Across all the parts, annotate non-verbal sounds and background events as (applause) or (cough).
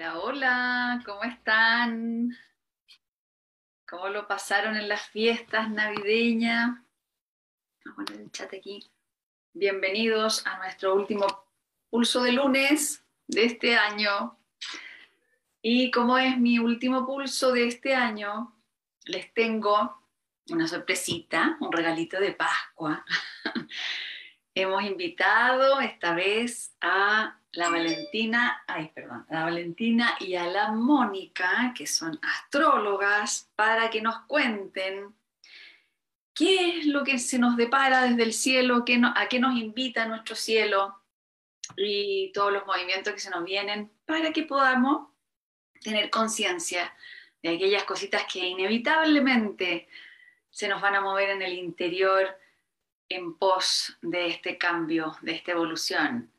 Hola, hola, ¿cómo están? ¿Cómo lo pasaron en las fiestas navideñas? Vamos a poner el chat aquí. Bienvenidos a nuestro último pulso de lunes de este año. Y como es mi último pulso de este año, les tengo una sorpresita, un regalito de Pascua. (laughs) Hemos invitado esta vez a la Valentina, ay, perdón, la Valentina y a la Mónica, que son astrólogas, para que nos cuenten qué es lo que se nos depara desde el cielo, qué a qué nos invita nuestro cielo y todos los movimientos que se nos vienen para que podamos tener conciencia de aquellas cositas que inevitablemente se nos van a mover en el interior en pos de este cambio, de esta evolución.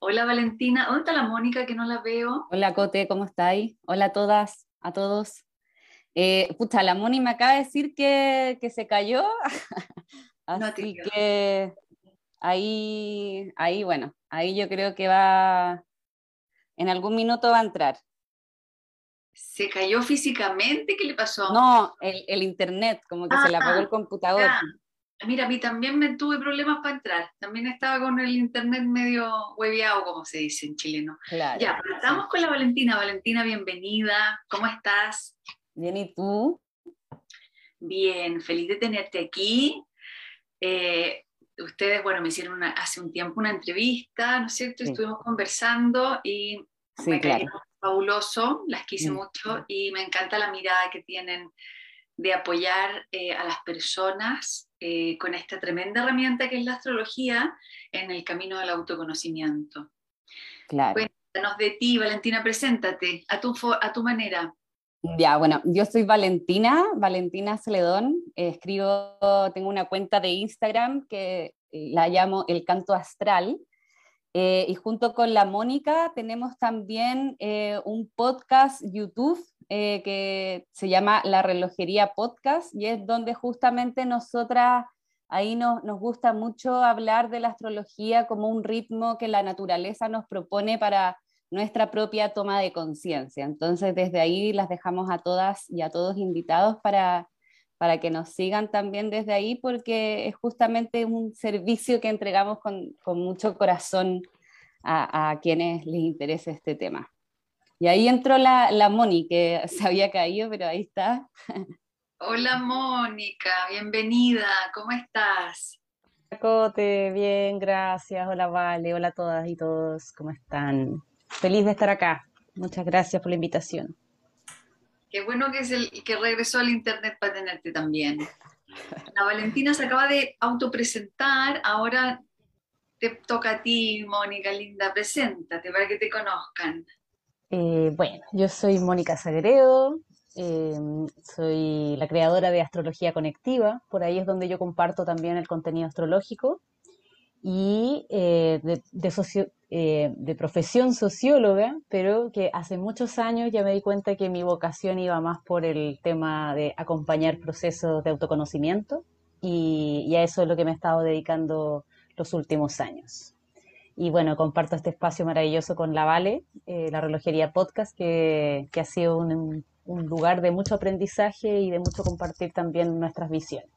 Hola Valentina, ¿dónde está la Mónica que no la veo? Hola Cote, ¿cómo estáis? Hola a todas, a todos. Eh, pucha, la Moni me acaba de decir que, que se cayó, (laughs) así que ahí, ahí, bueno, ahí yo creo que va, en algún minuto va a entrar. ¿Se cayó físicamente? ¿Qué le pasó? No, el, el internet, como que se le apagó el ah, computador. Mira, a mí también me tuve problemas para entrar. También estaba con el internet medio hueviado, como se dice en chileno. Claro, ya, estamos con la Valentina. Valentina, bienvenida. ¿Cómo estás? Bien, ¿y tú? Bien, feliz de tenerte aquí. Eh, ustedes, bueno, me hicieron hace un tiempo una entrevista, ¿no es cierto? Estuvimos conversando y me claro. fabuloso, las quise mm. mucho y me encanta la mirada que tienen de apoyar eh, a las personas eh, con esta tremenda herramienta que es la astrología en el camino del autoconocimiento. Claro. Cuéntanos de ti, Valentina, preséntate a tu, a tu manera. Ya, bueno, yo soy Valentina, Valentina Celedón, escribo, tengo una cuenta de Instagram que la llamo El Canto Astral, eh, y junto con la Mónica tenemos también un podcast YouTube eh, que se llama La Relojería Podcast y es donde justamente nosotras, ahí nos, nos gusta mucho hablar de la astrología como un ritmo que la naturaleza nos propone para nuestra propia toma de conciencia. Entonces, desde ahí las dejamos a todas y a todos invitados para, para que nos sigan también desde ahí, porque es justamente un servicio que entregamos con, con mucho corazón a, a, quienes les interese este tema. Y ahí entró la, la Moni, que (laughs) se había caído, pero ahí está. Hola Mónica, bienvenida, ¿cómo estás? Cote, bien, gracias. Hola Vale, hola a todas y todos, ¿cómo están? Feliz de estar acá. Muchas gracias por la invitación. Qué bueno que es el que regresó al internet para tenerte también. La Valentina se acaba de autopresentar, ahora te toca a ti, Mónica linda, preséntate para que te conozcan. Eh, bueno, yo soy Mónica Sagredo, eh, soy la creadora de Astrología Conectiva, por ahí es donde yo comparto también el contenido astrológico, y eh, de, de, profesión socióloga, pero que hace muchos años ya me di cuenta que mi vocación iba más por el tema de acompañar procesos de autoconocimiento, y, y a eso es lo que me he estado dedicando los últimos años. Y bueno, comparto este espacio maravilloso con la Vale, eh, la Relojería Podcast, que, que ha sido un, un, lugar de mucho aprendizaje y de mucho compartir también nuestras visiones.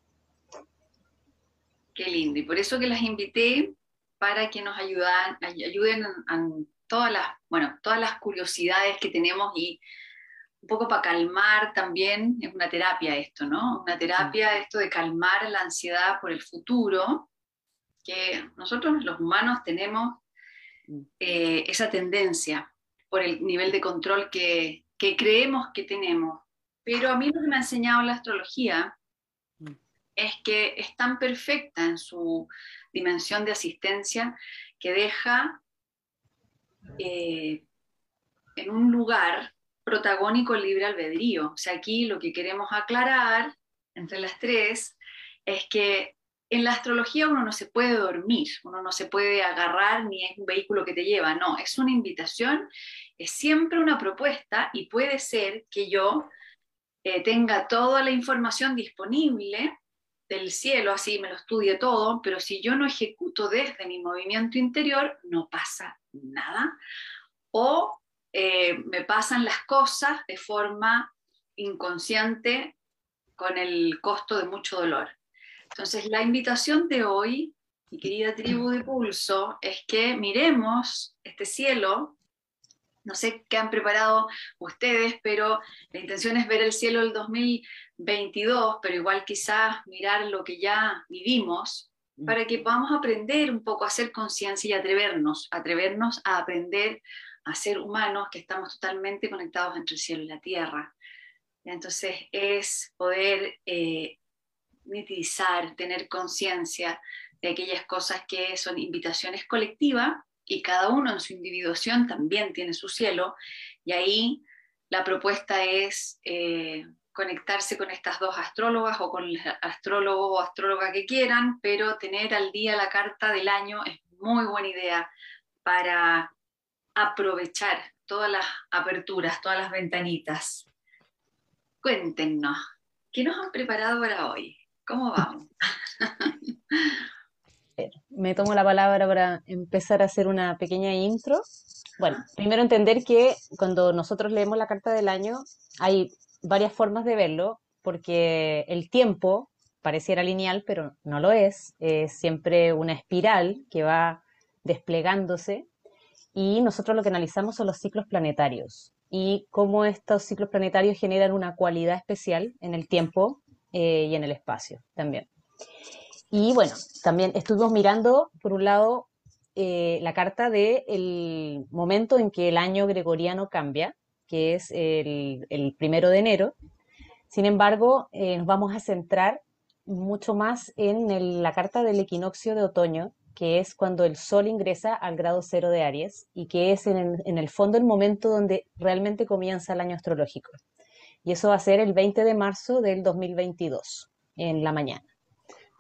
Qué lindo. Y por eso que las invité para que nos ayudan, ayuden a, todas las, bueno, todas las curiosidades que tenemos y un poco para calmar también, es una terapia esto, ¿no? Una terapia esto de calmar la ansiedad por el futuro que nosotros los humanos tenemos mm. eh, esa tendencia por el nivel de control que, creemos que tenemos. Pero a mí lo que me ha enseñado la astrología mm. es que es tan perfecta en su dimensión de asistencia que deja eh, en un lugar protagónico libre albedrío. O sea, aquí lo que queremos aclarar entre las tres es que en la astrología uno no se puede dormir, uno no se puede agarrar ni es un vehículo que te lleva, no, es una invitación, es siempre una propuesta y puede ser que yo eh, tenga toda la información disponible del cielo, así me lo estudie todo, pero si yo no ejecuto desde mi movimiento interior, no pasa nada. O eh, me pasan las cosas de forma inconsciente con el costo de mucho dolor. Entonces, la invitación de hoy, mi querida tribu de pulso, es que miremos este cielo. No sé qué han preparado ustedes, pero la intención es ver el cielo del 2022, pero igual quizás mirar lo que ya vivimos, para que podamos aprender un poco a hacer conciencia y atrevernos, atrevernos a aprender a ser humanos que estamos totalmente conectados entre el cielo y la tierra. Entonces es poder eh, tener conciencia de aquellas cosas que son invitaciones colectivas y cada uno en su individuación también tiene su cielo y ahí la propuesta es eh, conectarse con estas dos astrólogas o con el astrólogo o astróloga que quieran, pero tener al día la carta del año es muy buena idea para aprovechar todas las aperturas, todas las ventanitas. Cuéntenos, ¿qué nos han preparado para hoy? ¿Cómo vamos? Me tomo la palabra para empezar a hacer una pequeña intro. Bueno, primero entender que cuando nosotros leemos la carta del año hay varias formas de verlo, porque el tiempo pareciera lineal, pero no lo es. Es siempre una espiral que va desplegándose y nosotros lo que analizamos son los ciclos planetarios y cómo estos ciclos planetarios generan una cualidad especial en el tiempo eh, y en el espacio también. Y bueno, también estuvimos mirando, por un lado, eh, la carta del momento en que el año gregoriano cambia, que es el, primero de enero. Sin embargo, eh, nos vamos a centrar mucho más en la carta del equinoccio de otoño, que es cuando el Sol ingresa al grado cero de Aries y que es en el fondo el momento donde realmente comienza el año astrológico. Y eso va a ser el 20 de marzo del 2022, en la mañana.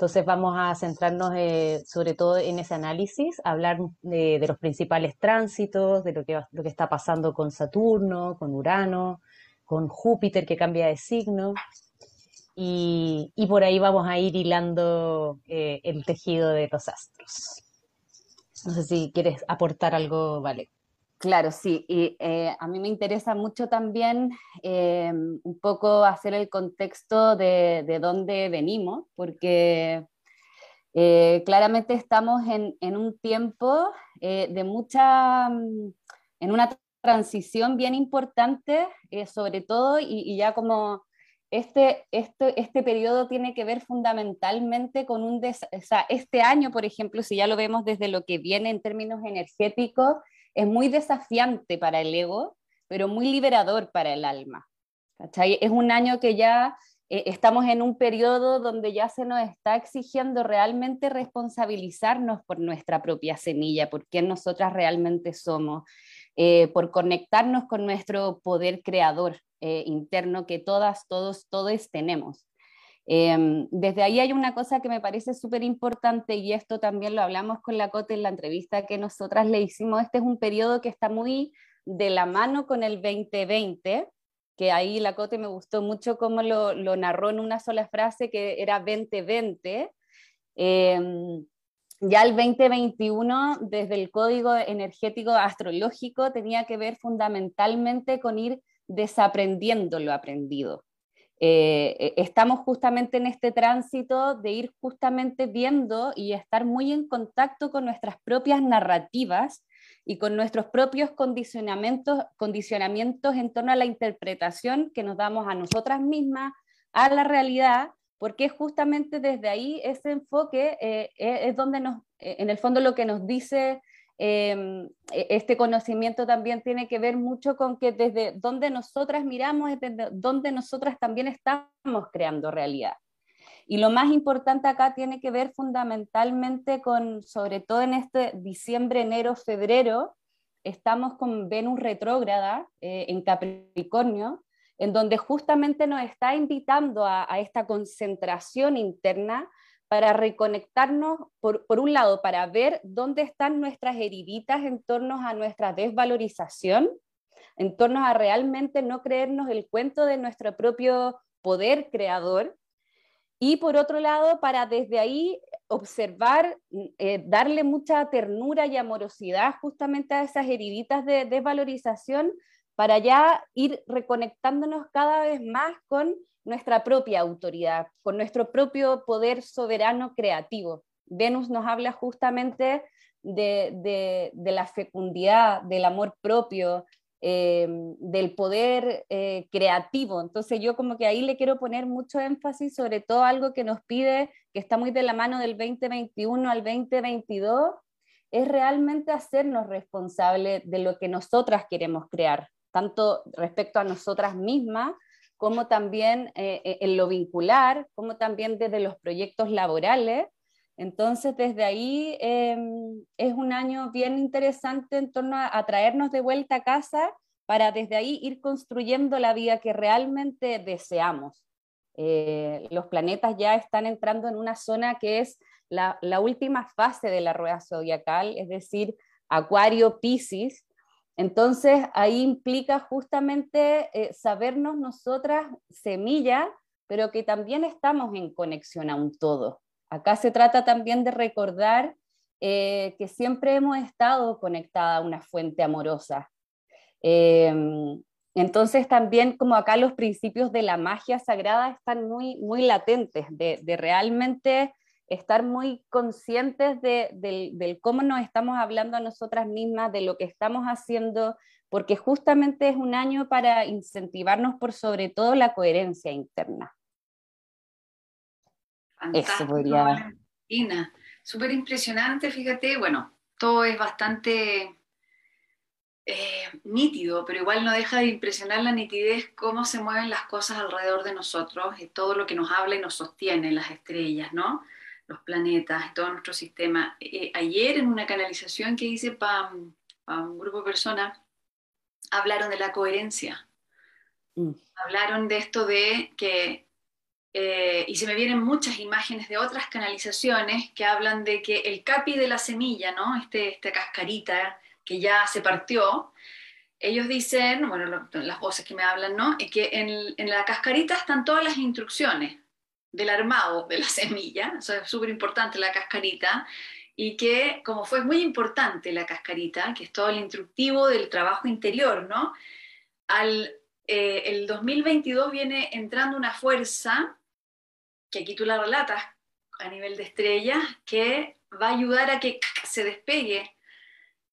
Entonces vamos a centrarnos eh, sobre todo en ese análisis, hablar de, los principales tránsitos, de lo que, lo que está pasando con Saturno, con Urano, con Júpiter que cambia de signo. Y, por ahí vamos a ir hilando eh, el tejido de los astros. No sé si quieres aportar algo, Vale. Claro, sí. Y eh, a mí me interesa mucho también eh, un poco hacer el contexto de, de dónde venimos, porque eh, claramente estamos en, en un tiempo de mucha, mm, en una transición bien importante, sobre todo, y, ya como este, este, este periodo tiene que ver fundamentalmente con un, o este año, por ejemplo, si ya lo vemos desde lo que viene en términos energéticos, es muy desafiante para el ego, pero muy liberador para el alma. Es un año que ya eh, estamos en un periodo donde ya se nos está exigiendo realmente responsabilizarnos por nuestra propia semilla, por quién nosotras realmente somos, eh, por conectarnos con nuestro poder creador eh, interno que todas, todos, todos tenemos. Em, desde ahí hay una cosa que me parece súper importante y esto también lo hablamos con la Cote en la entrevista que nosotras le hicimos. Este es un periodo que está muy de la mano con el 2020, que ahí la Cote me gustó mucho cómo lo, narró en una sola frase que era 2020. Em, ya el 2021, desde el código energético astrológico, tenía que ver fundamentalmente con ir desaprendiendo lo aprendido. Eh, eh, estamos justamente en este tránsito de ir justamente viendo y estar muy en contacto con nuestras propias narrativas y con nuestros propios condicionamientos, condicionamientos en torno a la interpretación que nos damos a nosotras mismas, a la realidad, porque justamente desde ahí ese enfoque eh, es donde nos, en el fondo lo que nos dice Em, e, este conocimiento también tiene que ver mucho con que desde donde nosotras miramos es desde donde nosotras también estamos creando realidad. Y lo más importante acá tiene que ver fundamentalmente con, sobre todo en este diciembre, enero, febrero, estamos con Venus retrógrada eh, en Capricornio, en donde justamente nos está invitando a esta concentración interna para reconectarnos, por, un lado, para ver dónde están nuestras heriditas en torno a nuestra desvalorización, en torno a realmente no creernos el cuento de nuestro propio poder creador, y por otro lado, para desde ahí observar, eh, darle mucha ternura y amorosidad justamente a esas heriditas de desvalorización para ya ir reconectándonos cada vez más con nuestra propia autoridad, con nuestro propio poder soberano creativo. Venus nos habla justamente de, la fecundidad, del amor propio, eh, del poder eh, creativo. Entonces yo como que ahí le quiero poner mucho énfasis sobre todo algo que nos pide, que está muy de la mano del 2021 al 2022, es realmente hacernos responsables de lo que nosotras queremos crear, tanto respecto a nosotras mismas, como también eh, en lo vincular, como también desde los proyectos laborales, entonces, desde ahí em, es un año bien interesante en torno a, traernos de vuelta a casa para desde ahí ir construyendo la vida que realmente deseamos. Eh, los planetas ya están entrando en una zona que es la, última fase de la rueda zodiacal, es decir, Acuario, Pisces. Entonces, ahí implica justamente eh, sabernos nosotras semilla, pero que también estamos en conexión a un todo. Acá se trata también de recordar eh, que siempre hemos estado conectada a una fuente amorosa. Em, entonces también como acá los principios de la magia sagrada están muy, muy latentes, de, realmente estar muy conscientes de, del cómo nos estamos hablando a nosotras mismas, de lo que estamos haciendo, porque justamente es un año para incentivarnos por sobre todo la coherencia interna. Eso podría... Valentina. Súper impresionante, fíjate, bueno, todo es bastante eh, nítido, pero igual no deja de impresionar la nitidez cómo se mueven las cosas alrededor de nosotros, y todo lo que nos habla y nos sostiene, las estrellas, ¿no? Los planetas, todo nuestro sistema. Eh, ayer en una canalización que hice para un grupo de personas, hablaron de la coherencia. Mm. Hablaron de esto de que eh, y se me vienen muchas imágenes de otras canalizaciones que hablan de que el capi de la semilla, ¿no? Este, esta cascarita que ya se partió, ellos dicen, bueno, las voces que me hablan, ¿no? Es que en, en, la cascarita están todas las instrucciones del armado de la (laughs) semilla, eso es súper importante la cascarita, y que como fue muy importante la cascarita, que es todo el instructivo del trabajo interior, ¿no? Al, eh, el 2022 viene entrando una fuerza que aquí tú la relatas a nivel de estrella, que va a ayudar a que se despegue,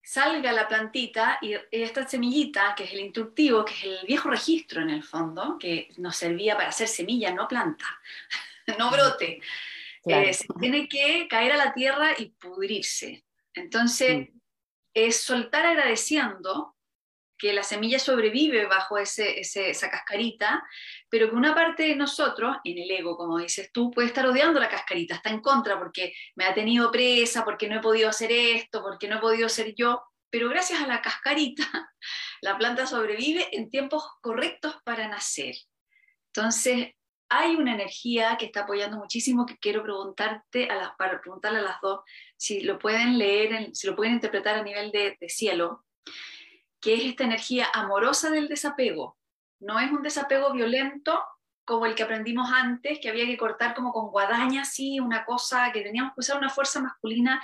salga la plantita y esta semillita, que es el instructivo, que es el viejo registro en el fondo, que nos servía para hacer semilla, no planta, no brote, eh, se tiene que caer a la tierra y pudrirse. Entonces, es soltar agradeciendo que la semilla sobrevive bajo ese, esa cascarita, pero que una parte de nosotros, en el ego, como dices tú, puede estar odiando la cascarita, está en contra porque me ha tenido presa, porque no he podido hacer esto, porque no he podido ser yo, pero gracias a la cascarita, (laughs) la planta sobrevive en tiempos correctos para nacer. Entonces, hay una energía que está apoyando muchísimo que quiero preguntarte a las, para preguntarle a las dos si lo pueden leer, si lo pueden interpretar a nivel de, de cielo que es esta energía amorosa del desapego. No es un desapego violento como el que aprendimos antes, que había que cortar como con guadaña, así, una cosa que teníamos que usar una fuerza masculina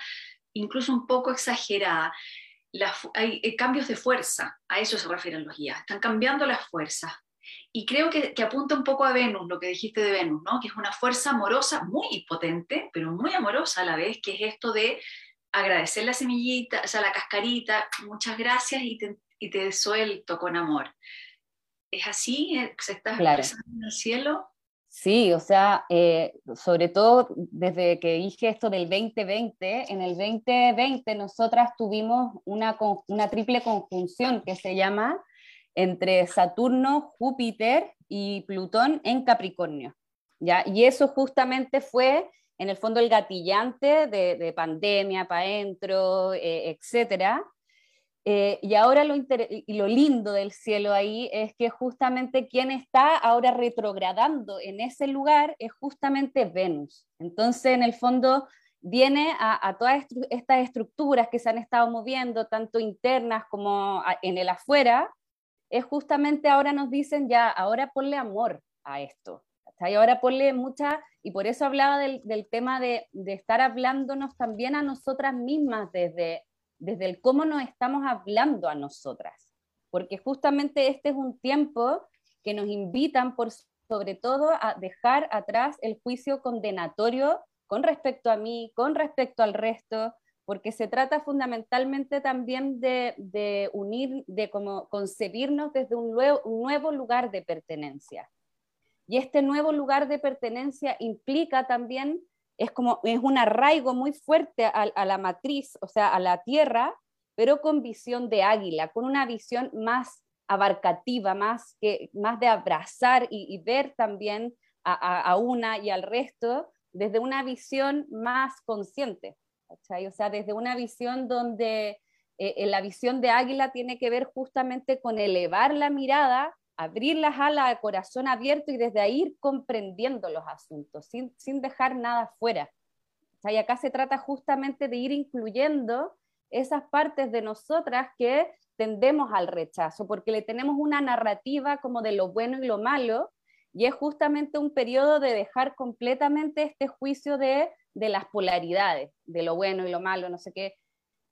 incluso un poco exagerada. hay, eh, cambios de fuerza, a eso se refieren los guías, están cambiando las fuerzas. Y creo que, que, apunta un poco a Venus, lo que dijiste de Venus, ¿no? que es una fuerza amorosa muy potente, pero muy amorosa a la vez, que es esto de agradecer la semillita, o sea, la cascarita, muchas gracias y te, y te suelto con amor. ¿Es así? ¿Se está claro. en el cielo? Sí, o sea, eh, sobre todo desde que dije esto del 2020, en el 2020 nosotras tuvimos una, una triple conjunción que se llama entre Saturno, Júpiter y Plutón en Capricornio. ¿ya? Y eso justamente fue, en el fondo, el gatillante de, de pandemia para adentro, eh, etcétera, eh, y ahora lo, lo lindo del cielo ahí es que justamente quien está ahora retrogradando en ese lugar es justamente Venus. Entonces, en el fondo, viene a, todas estas estructuras que se han estado moviendo, tanto internas como en el afuera, es justamente ahora nos dicen ya, ahora ponle amor a esto. Y ahora ponle mucha, y por eso hablaba del, tema de, estar hablándonos también a nosotras mismas desde, desde el cómo nos estamos hablando a nosotras, porque justamente este es un tiempo que nos invitan por sobre todo a dejar atrás el juicio condenatorio con respecto a mí, con respecto al resto, porque se trata fundamentalmente también de, unir, de como concebirnos desde un nuevo, lugar de pertenencia. Y este nuevo lugar de pertenencia implica también, es como, es un arraigo muy fuerte a, la matriz, o sea, a la tierra, pero con visión de águila, con una visión más abarcativa, más, que, más de abrazar y, ver también a, una y al resto desde una visión más consciente. O sea, desde una visión donde eh, la visión de águila tiene que ver justamente con elevar la mirada abrir las alas al corazón abierto y desde ahí ir comprendiendo los asuntos, sin, sin dejar nada fuera. y acá se trata justamente de ir incluyendo esas partes de nosotras que tendemos al rechazo, porque le tenemos una narrativa como de lo bueno y lo malo, y es justamente un periodo de dejar completamente este juicio de, de las polaridades, de lo bueno y lo malo, no sé qué,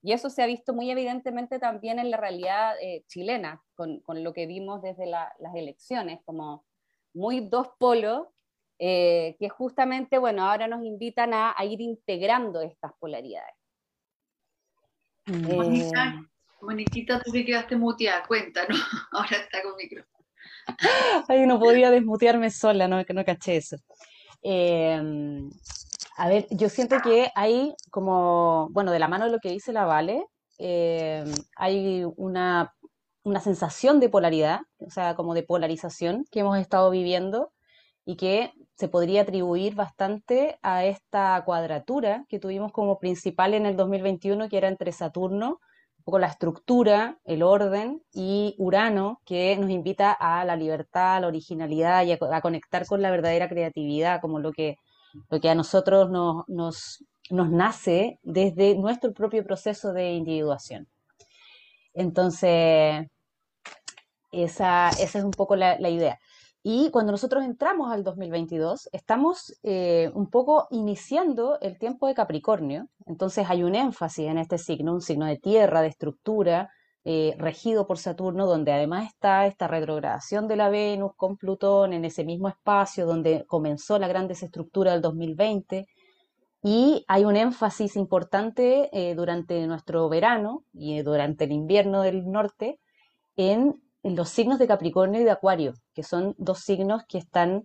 y eso se ha visto muy evidentemente también en la realidad eh, chilena, con, con, lo que vimos desde las elecciones, como muy dos polos, eh, que justamente, bueno, ahora nos invitan a, a ir integrando estas polaridades. Monica, eh, Moniquita, tú que quedaste muteada, cuéntanos, (laughs) ahora está con micrófono. Ay, no podía desmutearme sola, no, no caché eso. A ver, yo siento que hay como, bueno, de la mano de lo que dice la Vale, eh, hay una, una, sensación de polaridad, o sea, como de polarización que hemos estado viviendo y que se podría atribuir bastante a esta cuadratura que tuvimos como principal en el 2021, que era entre Saturno, un poco la estructura, el orden, y Urano, que nos invita a la libertad, a la originalidad y a conectar con la verdadera creatividad, como lo que lo que a nosotros nos, nos, nace desde nuestro propio proceso de individuación. Entonces, esa, esa es un poco la, idea. Y cuando nosotros entramos al 2022, estamos eh, un poco iniciando el tiempo de Capricornio. Entonces hay un énfasis en este signo, un signo de tierra, de estructura, eh, regido por Saturno, donde además está esta retrogradación de la Venus con Plutón en ese mismo espacio donde comenzó la gran desestructura del 2020. Y hay un énfasis importante eh, durante nuestro verano y durante el invierno del norte en, los signos de Capricornio y de Acuario, que son dos signos que están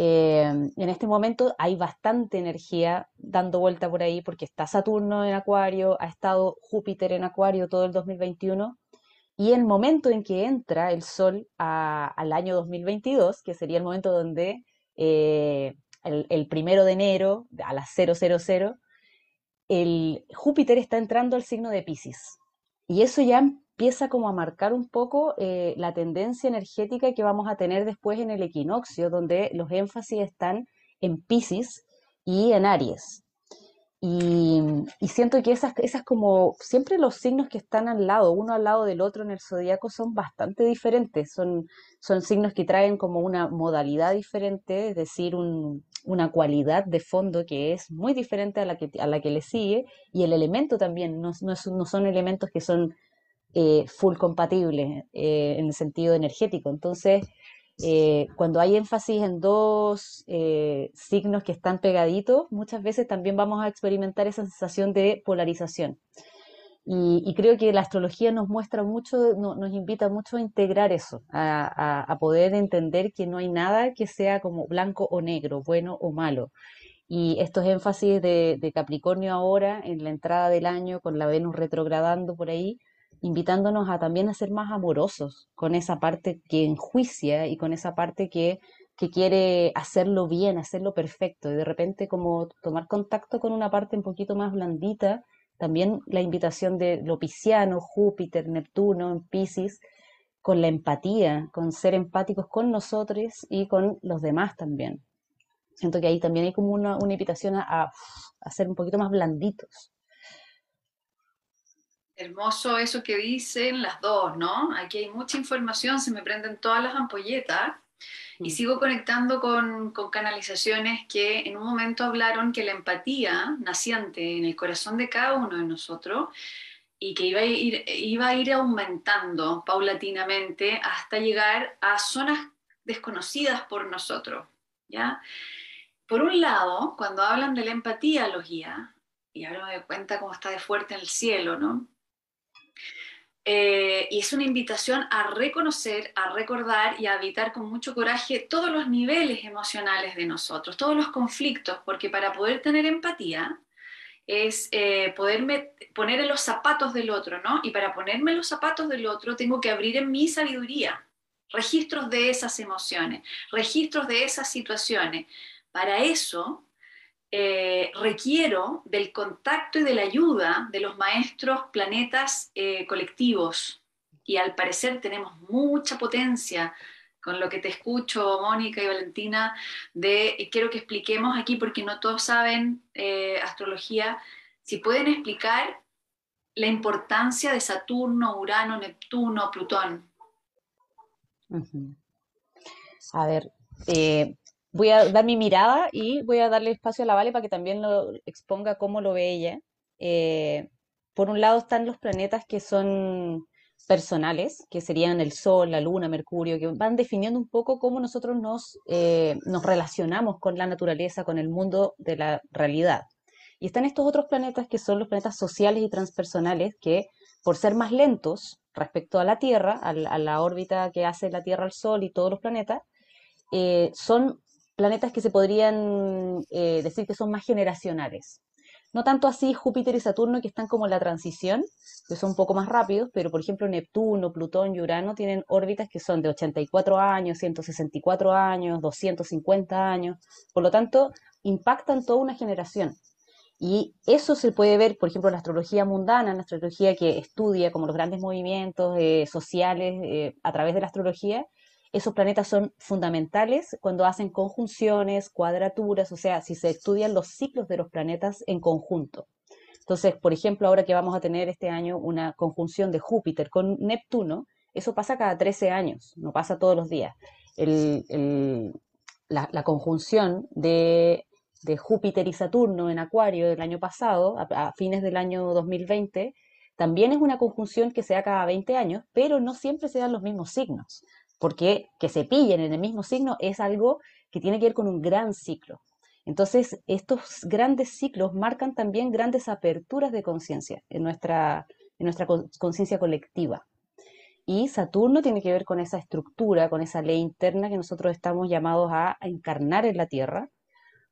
eh, en este momento hay bastante energía dando vuelta por ahí porque está Saturno en Acuario, ha estado Júpiter en Acuario todo el 2021 y el momento en que entra el Sol al año 2022, que sería el momento donde eh, el, primero de enero a las 000, el Júpiter está entrando al signo de Pisces. Y eso ya empieza como a marcar un poco eh, la tendencia energética que vamos a tener después en el equinoccio, donde los énfasis están en Pisces y en Aries. Y, siento que esas, esas como siempre los signos que están al lado, uno al lado del otro en el zodiaco, son bastante diferentes. Son, son signos que traen como una modalidad diferente, es decir, una cualidad de fondo que es muy diferente a la que, a la que le sigue. Y el elemento también, no, no, no son elementos que son eh, full compatible eh, en el sentido energético. Entonces, eh, cuando hay énfasis en dos signos que están pegaditos, muchas veces también vamos a experimentar esa sensación de polarización. Y, creo que la astrología nos muestra mucho, nos invita mucho a integrar eso, a, poder entender que no hay nada que sea como blanco o negro, bueno o malo. Y estos énfasis de, de Capricornio ahora, en la entrada del año, con la Venus retrogradando por ahí, invitándonos a también a ser más amorosos con esa parte que enjuicia y con esa parte que, que quiere hacerlo bien, hacerlo perfecto, y de repente como tomar contacto con una parte un poquito más blandita, también la invitación de lo pisciano, Júpiter, Neptuno, Pisces, con la empatía, con ser empáticos con nosotros y con los demás también. Siento que ahí también hay como una, invitación a, a ser un poquito más blanditos. Hermoso eso que dicen las dos, ¿no? Aquí hay mucha información, se me prenden todas las ampolletas. Y Mm. sigo conectando con, con canalizaciones que en un momento hablaron que la empatía naciente en el corazón de cada uno de nosotros y que iba a ir, iba a ir aumentando paulatinamente hasta llegar a zonas desconocidas por nosotros. ¿ya? Por un lado, cuando hablan de la empatía los guías, y ahora me doy cuenta cómo está de fuerte en el cielo, ¿no? Eh, y es una invitación a reconocer, a recordar y a habitar con mucho coraje todos los niveles emocionales de nosotros, todos los conflictos, porque para poder tener empatía es eh, poderme poner en los zapatos del otro, ¿no? Y para ponerme en los zapatos del otro tengo que abrir en mi sabiduría registros de esas emociones, registros de esas situaciones. Para eso eh, requiero del contacto y de la ayuda de los maestros planetas eh, colectivos. Y al parecer tenemos mucha potencia con lo que te escucho, Mónica y Valentina, de quiero que expliquemos aquí, porque no todos saben eh, astrología, si pueden explicar la importancia de Saturno, Urano, Neptuno, Plutón. A ver, voy a dar mi mirada y voy a darle espacio a la Vale para que también lo exponga cómo lo ve ella. Eh, por un lado están los planetas que son personales, que serían el Sol, la Luna, Mercurio, que van definiendo un poco cómo nosotros nos, eh, nos relacionamos con la naturaleza, con el mundo de la realidad. Y están estos otros planetas que son los planetas sociales y transpersonales, que por ser más lentos respecto a la Tierra, a la, órbita que hace la Tierra al Sol y todos los planetas, eh, son planetas que se podrían eh, decir que son más generacionales. No tanto así Júpiter y Saturno, que están como en la transición, que son un poco más rápidos, pero por ejemplo Neptuno, Plutón y Urano tienen órbitas que son de 84 años, 164 años, 250 años, por lo tanto impactan toda una generación. Y eso se puede ver, por ejemplo, en la astrología mundana, en la astrología que estudia como los grandes movimientos eh, sociales eh, a través de la astrología, esos planetas son fundamentales cuando hacen conjunciones, cuadraturas, o sea, si se estudian los ciclos de los planetas en conjunto. Entonces, por ejemplo, ahora que vamos a tener este año una conjunción de Júpiter con Neptuno, eso pasa cada 13 años, no pasa todos los días. La, conjunción de, de, Júpiter y Saturno en Acuario del año pasado, a, a fines del año 2020, también es una conjunción que se da cada 20 años, pero no siempre se dan los mismos signos porque que se pillen en el mismo signo es algo que tiene que ver con un gran ciclo. Entonces, estos grandes ciclos marcan también grandes aperturas de conciencia en nuestra, en nuestra conciencia colectiva. Y Saturno tiene que ver con esa estructura, con esa ley interna que nosotros estamos llamados a, encarnar en la Tierra.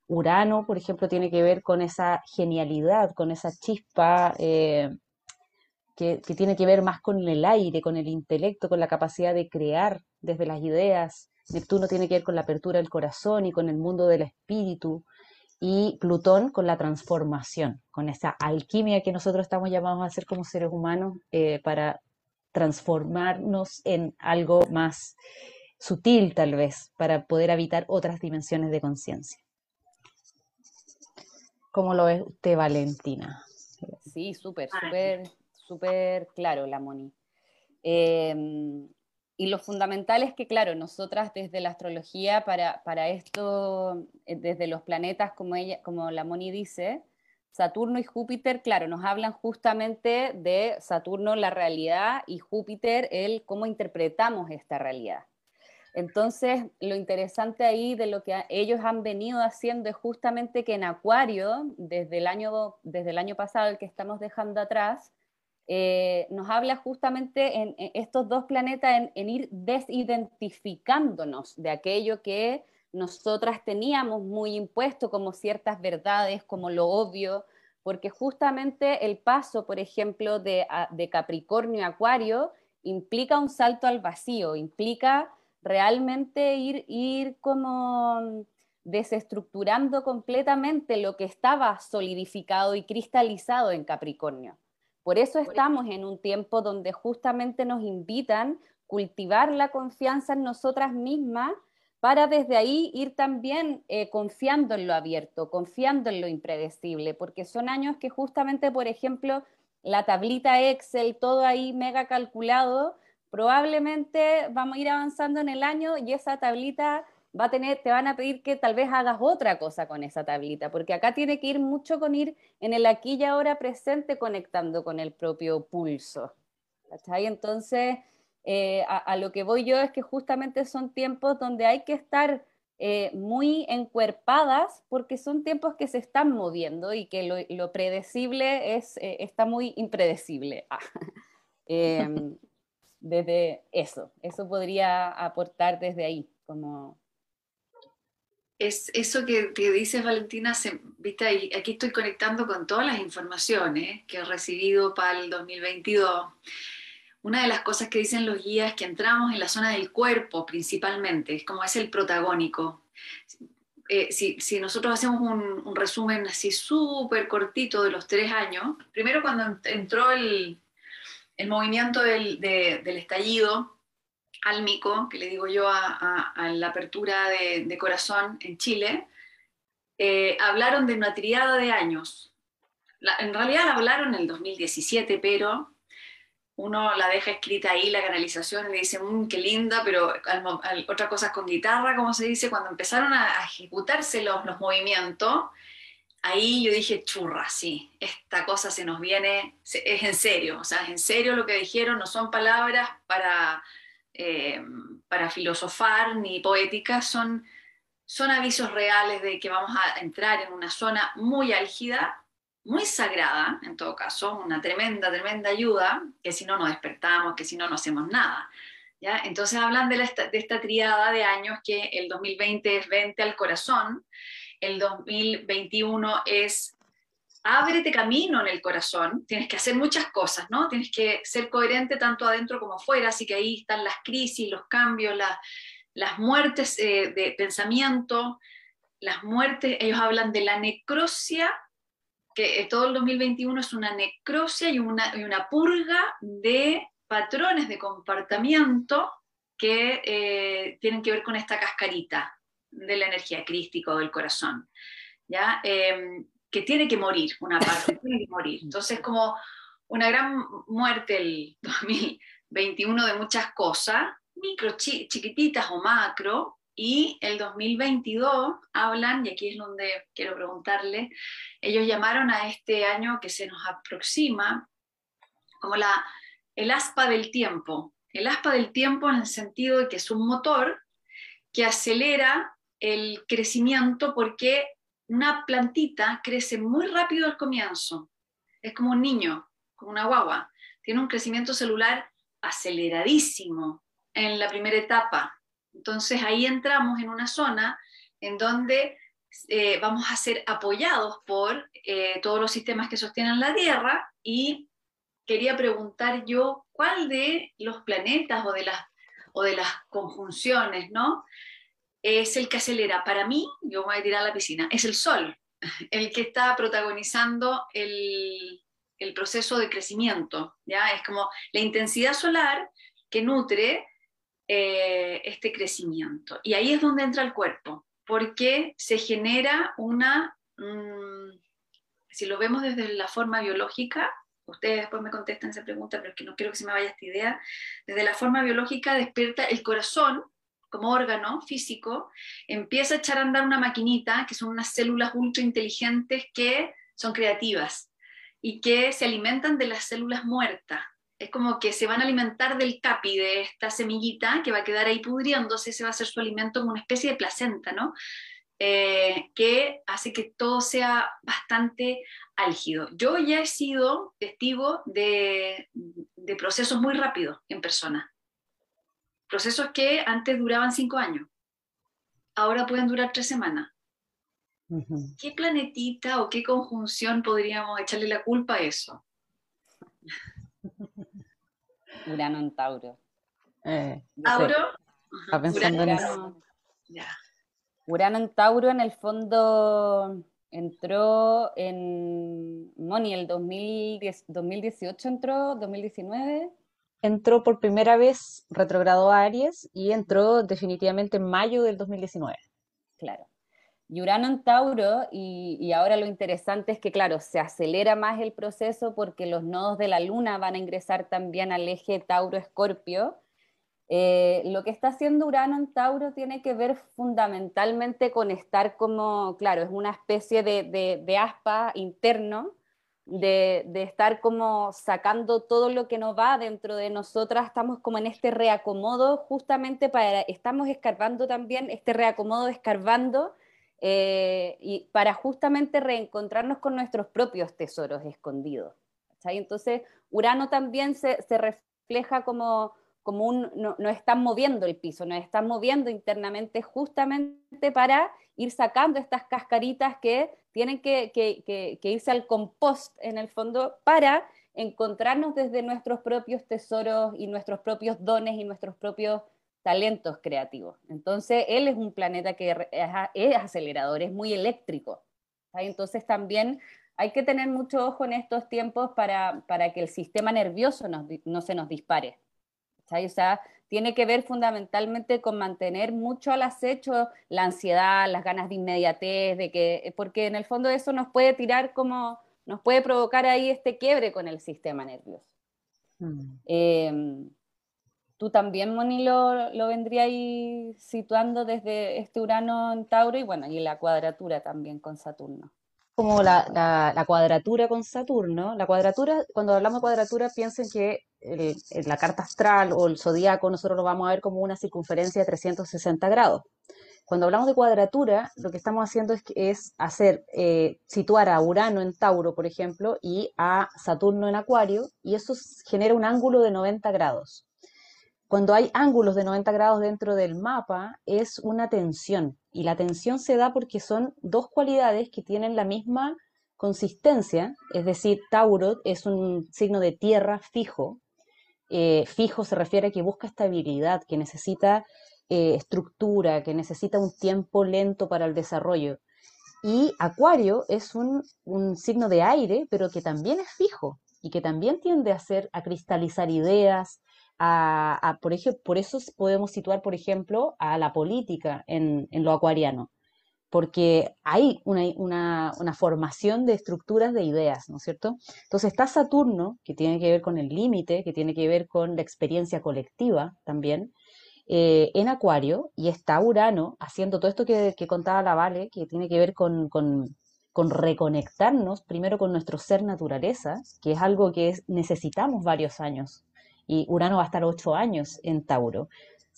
Urano, por ejemplo, tiene que ver con esa genialidad, con esa chispa eh, que, tiene que ver más con el aire, con el intelecto, con la capacidad de crear desde las ideas. Neptuno tiene que ver con la apertura del corazón y con el mundo del espíritu. Y Plutón con la transformación, con esa alquimia que nosotros estamos llamados a hacer como seres humanos eh, para transformarnos en algo más sutil tal vez, para poder habitar otras dimensiones de conciencia. ¿Cómo lo ve usted, Valentina? Sí, súper, súper súper claro la Moni. Eh, y lo fundamental es que, claro, nosotras desde la astrología, para, para esto, desde los planetas, como, ella, como la Moni dice, Saturno y Júpiter, claro, nos hablan justamente de Saturno la realidad y Júpiter el cómo interpretamos esta realidad. Entonces, lo interesante ahí de lo que ellos han venido haciendo es justamente que en Acuario, desde el año, desde el año pasado, el que estamos dejando atrás, eh, nos habla justamente en, estos dos planetas en, ir desidentificándonos de aquello que nosotras teníamos muy impuesto como ciertas verdades, como lo obvio, porque justamente el paso, por ejemplo, de, de Capricornio a Acuario implica un salto al vacío, implica realmente ir, ir como desestructurando completamente lo que estaba solidificado y cristalizado en Capricornio. Por eso estamos en un tiempo donde justamente nos invitan a cultivar la confianza en nosotras mismas para desde ahí ir también eh, confiando en lo abierto, confiando en lo impredecible, porque son años que justamente, por ejemplo, la tablita Excel, todo ahí mega calculado, probablemente vamos a ir avanzando en el año y esa tablita va a tener, te van a pedir que tal vez hagas otra cosa con esa tablita, porque acá tiene que ir mucho con ir en el aquí y ahora presente conectando con el propio pulso. ¿Cachai? Entonces, eh, a, lo que voy yo es que justamente son tiempos donde hay que estar eh, muy encuerpadas porque son tiempos que se están moviendo y que lo, predecible es, eh, está muy impredecible. (laughs) Ah. Em, desde eso, eso podría aportar desde ahí, como es eso que, que dices, Valentina, se, ¿viste? aquí estoy conectando con todas las informaciones que he recibido para el 2022. Una de las cosas que dicen los guías es que entramos en la zona del cuerpo principalmente, es como es el protagónico. Eh, si, nosotros hacemos un, resumen así súper cortito de los tres años, primero cuando entró el, movimiento del estallido, álmico, que le digo yo a, la apertura de, corazón en Chile, eh, hablaron de una triada de años. en realidad hablaron en el 2017, pero uno la deja escrita ahí, la canalización, y le dice, mmm, qué linda, pero otra cosa es con guitarra, como se dice, cuando empezaron a, ejecutarse los, los movimientos, ahí yo dije, churra, sí, esta cosa se nos viene, es en serio, o sea, es en serio lo que dijeron, no son palabras para eh, para filosofar ni poética, son, son avisos reales de que vamos a entrar en una zona muy álgida, muy sagrada, en todo caso, una tremenda, tremenda ayuda, que si no nos despertamos, que si no no hacemos nada. ¿ya? Entonces hablan de, de esta triada de años que el 2020 es 20 al corazón, el 2021 es ábrete camino en el corazón, tienes que hacer muchas cosas, ¿no? Tienes que ser coherente tanto adentro como afuera, así que ahí están las crisis, los cambios, las muertes eh, de pensamiento, las muertes, ellos hablan de la necrosia, que eh, todo el 2021 es una necrosia y una, una purga de patrones de comportamiento que eh, tienen que ver con esta cascarita de la energía crística o del corazón. ¿ya? Em, que tiene que morir, una parte (laughs) tiene que morir. Entonces, como una gran muerte el (laughs) 2021 de muchas cosas, micro, chiquititas o macro, y el 2022 hablan, y aquí es donde quiero preguntarle, ellos llamaron a este año que se nos aproxima como la, el aspa del tiempo. El aspa del tiempo en el sentido de que es un motor que acelera el crecimiento porque una plantita crece muy rápido al comienzo. Es como un niño, como una guagua. Tiene un crecimiento celular aceleradísimo en la primera etapa. Entonces ahí entramos en una zona en donde eh, vamos a ser apoyados por eh, todos los sistemas que sostienen la Tierra y quería preguntar yo cuál de los planetas o de las, o de las conjunciones, ¿no? Es el que acelera. Para mí, yo voy a tirar a la piscina, es el sol, el que está protagonizando el, proceso de crecimiento. ¿ya? Es como la intensidad solar que nutre eh, este crecimiento. Y ahí es donde entra el cuerpo, porque se genera una, mm, si lo vemos desde la forma biológica, ustedes después me contestan esa pregunta, pero es que no quiero que se me vaya esta idea, desde la forma biológica despierta el corazón como órgano físico, empieza a echar a andar una maquinita, que son unas células ultra inteligentes que son creativas y que se alimentan de las células muertas. Es como que se van a alimentar del capi, de esta semillita que va a quedar ahí pudriéndose, ese va a ser su alimento como una especie de placenta, ¿no? Eh, que hace que todo sea bastante álgido. Yo ya he sido testigo de, de procesos muy rápidos en persona. Procesos que antes duraban cinco años, ahora pueden durar tres semanas. ¿Qué planetita o qué conjunción podríamos echarle la culpa a eso? (laughs) Urano en Tauro. Eh, ¿Tauro? Urano, en Urano en Tauro en el fondo entró en Moni el 2018 entró, 2019 entró por primera vez, retrogradó a Aries y entró definitivamente en mayo del 2019. Claro. Y Urano en Tauro, y, ahora lo interesante es que, claro, se acelera más el proceso porque los nodos de la Luna van a ingresar también al eje Tauro-Escorpio Eh, lo que está haciendo Urano en Tauro tiene que ver fundamentalmente con estar como, claro, es una especie de, aspa interno, de, estar como sacando todo lo que nos va dentro de nosotras, estamos como en este reacomodo justamente para, estamos escarbando también, este reacomodo escarbando eh, y para justamente reencontrarnos con nuestros propios tesoros escondidos. Entonces, Urano también se, refleja como, como un, no, están moviendo el piso, nos están moviendo internamente justamente para ir sacando estas cascaritas que tienen que, que, irse al compost en el fondo para encontrarnos desde nuestros propios tesoros y nuestros propios dones y nuestros propios talentos creativos. Entonces, él es un planeta que es acelerador, es muy eléctrico. Entonces, también hay que tener mucho ojo en estos tiempos para, para que el sistema nervioso no se nos dispare. O sea, tiene que ver fundamentalmente con mantener mucho al acecho la ansiedad, las ganas de inmediatez, de que, porque en el fondo eso nos puede tirar como, nos puede provocar ahí este quiebre con el sistema nervioso. Mm. Em, tú también, Moni, lo, lo ahí situando desde este Urano en Tauro y bueno, y la cuadratura también con Saturno. Como la, la, cuadratura con Saturno. La cuadratura, cuando hablamos de cuadratura, piensen que la carta astral o el zodíaco nosotros lo vamos a ver como una circunferencia de 360 grados. Cuando hablamos de cuadratura, lo que estamos haciendo es, es hacer, eh, situar a Urano en Tauro, por ejemplo, y a Saturno en Acuario, y eso genera un ángulo de 90 grados. Cuando hay ángulos de 90 grados dentro del mapa, es una tensión. Y la tensión se da porque son dos cualidades que tienen la misma consistencia, es decir, Tauro es un signo de tierra fijo. Eh, fijo se refiere a que busca estabilidad, que necesita eh, estructura, que necesita un tiempo lento para el desarrollo. Y Acuario es un, un signo de aire, pero que también es fijo y que también tiende a, hacer, a cristalizar ideas, por, eso podemos situar, por ejemplo, a la política en, lo acuariano, porque hay una, formación de estructuras de ideas, ¿no es cierto? Entonces está Saturno, que tiene que ver con el límite, que tiene que ver con la experiencia colectiva también, eh, en Acuario, y está Urano haciendo todo esto que, contaba la Vale, que tiene que ver con reconectarnos primero con nuestro ser naturaleza, que es algo que necesitamos varios años y Urano va a estar ocho años en Tauro.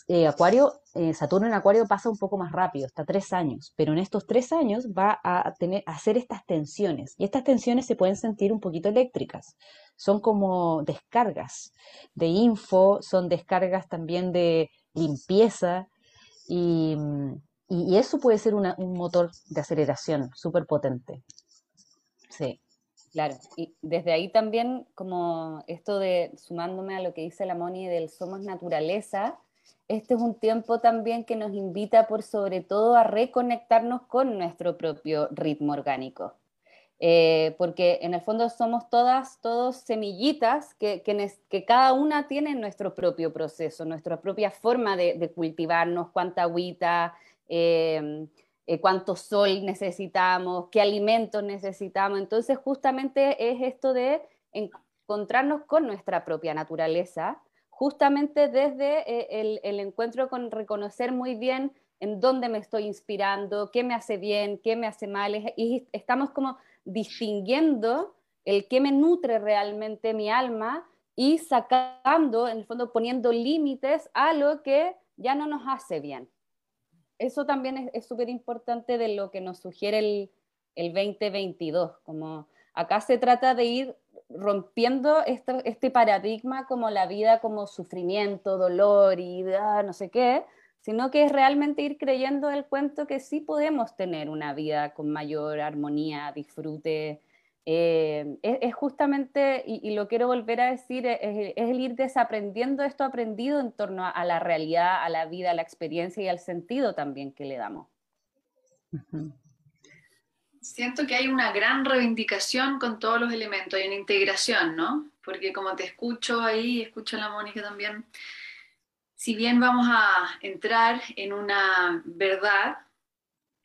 Eh, Acuario, eh, Saturno en Acuario pasa un poco más rápido, está tres años, pero en estos tres años va a, tener, a hacer estas tensiones y estas tensiones se pueden sentir un poquito eléctricas. Son como descargas de info, son descargas también de limpieza y, eso puede ser un motor de aceleración súper potente. Sí. Claro, y desde ahí también, como esto de, sumándome a lo que dice la Moni del somos naturaleza, este es un tiempo también que nos invita por sobre todo a reconectarnos con nuestro propio ritmo orgánico. Eh, porque en el fondo somos todas, todos semillitas que, que, cada una tiene nuestro propio proceso, nuestra propia forma de, cultivarnos, cuánta agüita, eh, eh, cuánto sol necesitamos, qué alimentos necesitamos. Entonces, justamente es esto de encontrarnos con nuestra propia naturaleza, justamente desde eh, el, encuentro con reconocer muy bien en dónde me estoy inspirando, qué me hace bien, qué me hace mal, y estamos como distinguiendo el qué me nutre realmente mi alma y sacando, en el fondo, poniendo límites a lo que ya no nos hace bien eso también es súper importante de lo que nos sugiere el, el 2022, como acá se trata de ir rompiendo este paradigma como la vida como sufrimiento, dolor y ah, no sé qué, sino que es realmente ir creyendo el cuento que sí podemos tener una vida con mayor armonía, disfrute, eh, es, justamente, y, lo quiero volver a decir, es, el ir desaprendiendo esto aprendido en torno a, la realidad, a la vida, a la experiencia y al sentido también que le damos. Siento que hay una gran reivindicación con todos los elementos, hay una integración, ¿no? Porque como te escucho ahí, escucho a la Mónica también, si bien vamos a entrar en una verdad,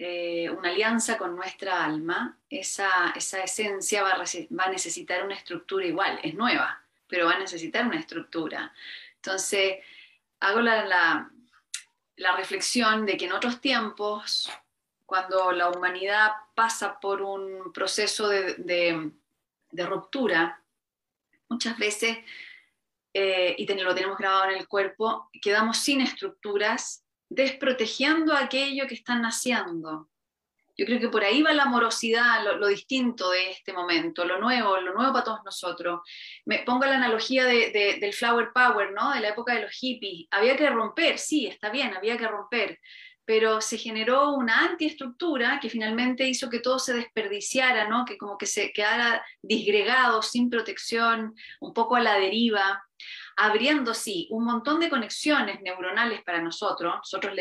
eh, una alianza con nuestra alma, esa, esa esencia va a, va a, necesitar una estructura igual, es nueva, pero va a necesitar una estructura. Entonces, hago la, la, reflexión de que en otros tiempos, cuando la humanidad pasa por un proceso de, de, ruptura, muchas veces, eh, y lo tenemos grabado en el cuerpo, quedamos sin estructuras, desprotegiendo aquello que están naciendo. Yo creo que por ahí va la amorosidad, lo, distinto de este momento, lo nuevo, lo nuevo para todos nosotros. Me pongo la analogía del flower power, ¿no? De la época de los hippies. Había que romper, sí, está bien, había que romper, pero se generó una antiestructura que finalmente hizo que todo se desperdiciara, ¿no? Que como que se quedara disgregado, sin protección, un poco a la deriva abriendo, sí, un montón de conexiones neuronales para nosotros. Nosotros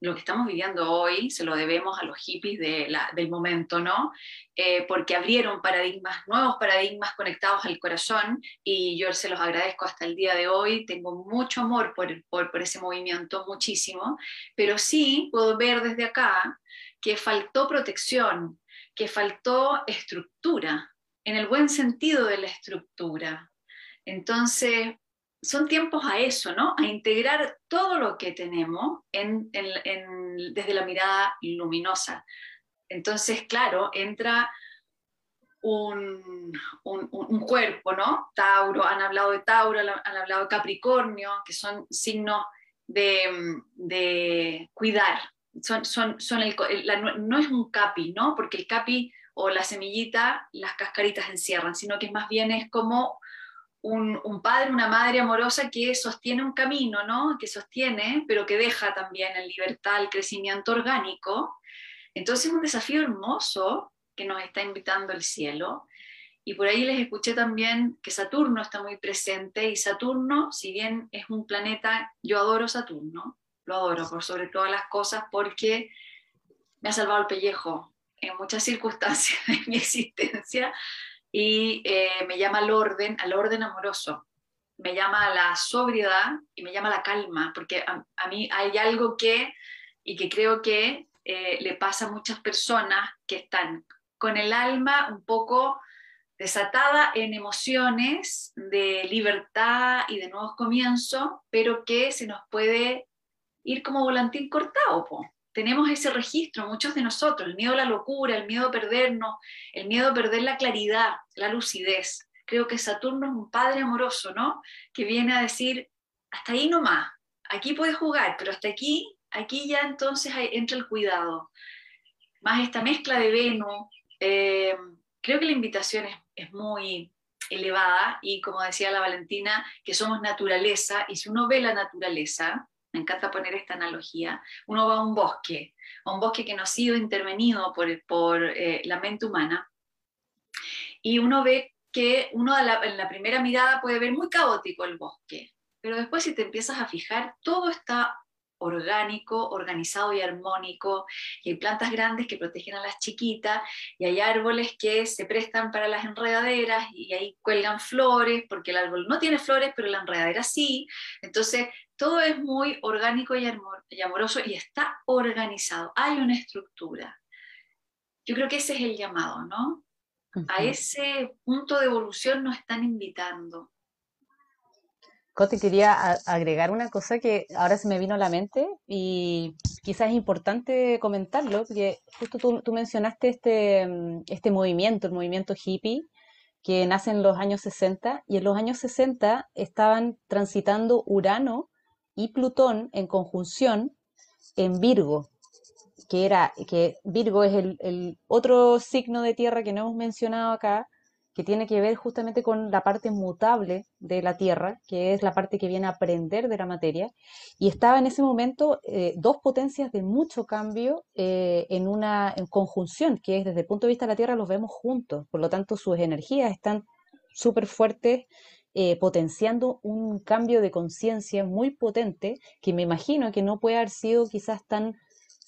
lo que estamos viviendo hoy se lo debemos a los hippies del momento, ¿no? Eh, porque abrieron paradigmas, nuevos paradigmas conectados al corazón y yo se los agradezco hasta el día de hoy. Tengo mucho amor por ese movimiento, muchísimo, pero sí puedo ver desde acá que faltó protección, que faltó estructura, en el buen sentido de la estructura. Entonces, son tiempos a eso, ¿no? A integrar todo lo que tenemos desde la mirada luminosa. Entonces, claro, entra un, cuerpo, ¿no? Tauro, han hablado de Tauro, han hablado de Capricornio, que son signos de, cuidar. Son, son, son no es un capi, ¿no? Porque el capi o la semillita, las cascaritas encierran, sino que más bien es como un, padre, una madre amorosa que sostiene un camino, ¿no? Que sostiene, pero que deja también en libertad el crecimiento orgánico. Entonces es un desafío hermoso que nos está invitando el cielo. Y por ahí les escuché también que Saturno está muy presente y Saturno, si bien es un planeta, yo adoro Saturno, lo adoro por sobre todas las cosas porque me ha salvado el pellejo en muchas circunstancias (laughs) de mi existencia y eh, me llama al orden, al orden amoroso, me llama a la sobriedad y me llama a la calma, porque a, mí hay algo que, y que creo que eh, le pasa a muchas personas que están con el alma un poco desatada en emociones de libertad y de nuevos comienzos, pero que se nos puede ir como volantín cortado. Po tenemos ese registro, muchos de nosotros, el miedo a la locura, el miedo a perdernos, el miedo a perder la claridad, la lucidez. Creo que Saturno es un padre amoroso, ¿no? Que viene a decir, hasta ahí nomás, aquí puedes jugar, pero hasta aquí, aquí ya entonces entra el cuidado. Más esta mezcla de Venus, eh, creo que la invitación es, es muy elevada y como decía la Valentina, que somos naturaleza y si uno ve la naturaleza, me encanta poner esta analogía, uno va a un bosque, a un bosque que no ha sido intervenido por, por eh, la mente humana, y uno ve que uno en la primera mirada puede ver muy caótico el bosque, pero después si te empiezas a fijar, todo está orgánico, organizado y armónico, y hay plantas grandes que protegen a las chiquitas, y hay árboles que se prestan para las enredaderas, y ahí cuelgan flores, porque el árbol no tiene flores, pero la enredadera sí. Entonces, todo es muy orgánico y, amoroso y está organizado, hay una estructura. Yo creo que ese es el llamado, ¿no? A ese punto de evolución nos están invitando. Cote, quería agregar una cosa que ahora se me vino a la mente y quizás es importante comentarlo, porque justo tú, mencionaste este, este movimiento, el movimiento hippie, que nace en los años 60, y en los años 60 estaban transitando Urano y Plutón en conjunción en Virgo, que era que Virgo es el, el otro signo de tierra que no hemos mencionado acá, que tiene que ver justamente con la parte mutable de la Tierra, que es la parte que viene a aprender de la materia, y estaba en ese momento eh, dos potencias de mucho cambio eh, en una conjunción, que es desde el punto de vista de la Tierra los vemos juntos, por lo tanto sus energías están súper fuertes, eh, potenciando un cambio de conciencia muy potente, que me imagino que no puede haber sido quizás tan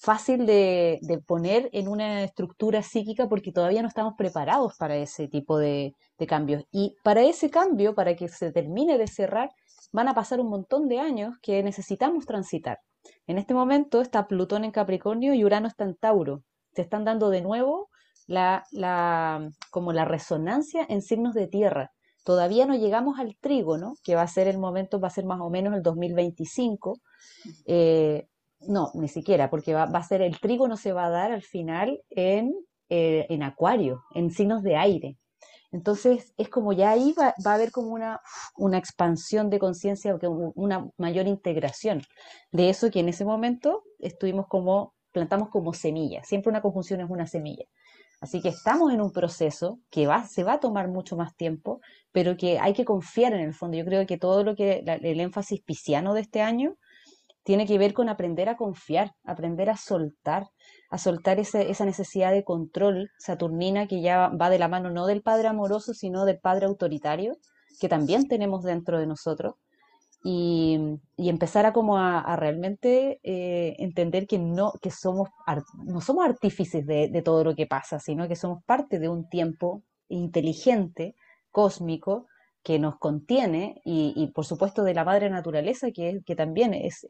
fácil de, poner en una estructura psíquica porque todavía no estamos preparados para ese tipo de, cambios. Y para ese cambio, para que se termine de cerrar, van a pasar un montón de años que necesitamos transitar. En este momento está Plutón en Capricornio y Urano está en Tauro. Se están dando de nuevo la, como la resonancia en signos de tierra. Todavía no llegamos al trígono, que va a ser el momento, va a ser más o menos el 2025. Eh, no, ni siquiera, porque va, a ser el trígono se va a dar al final en, eh, en acuario, en signos de aire. Entonces es como ya ahí va, a haber como una, una expansión de conciencia, una mayor integración de eso que en ese momento estuvimos como, plantamos como semilla. Siempre una conjunción es una semilla. Así que estamos en un proceso que va, se va a tomar mucho más tiempo, pero que hay que confiar en el fondo. Yo creo que todo lo que el énfasis pisciano de este año tiene que ver con aprender a confiar, aprender a soltar, a soltar esa necesidad de control saturnina que ya va de la mano no del padre amoroso, sino del padre autoritario, que también tenemos dentro de nosotros, y, empezar a como a, realmente eh, entender que no que somos no somos artífices de, todo lo que pasa sino que somos parte de un tiempo inteligente cósmico que nos contiene y, por supuesto de la madre naturaleza que, que también es,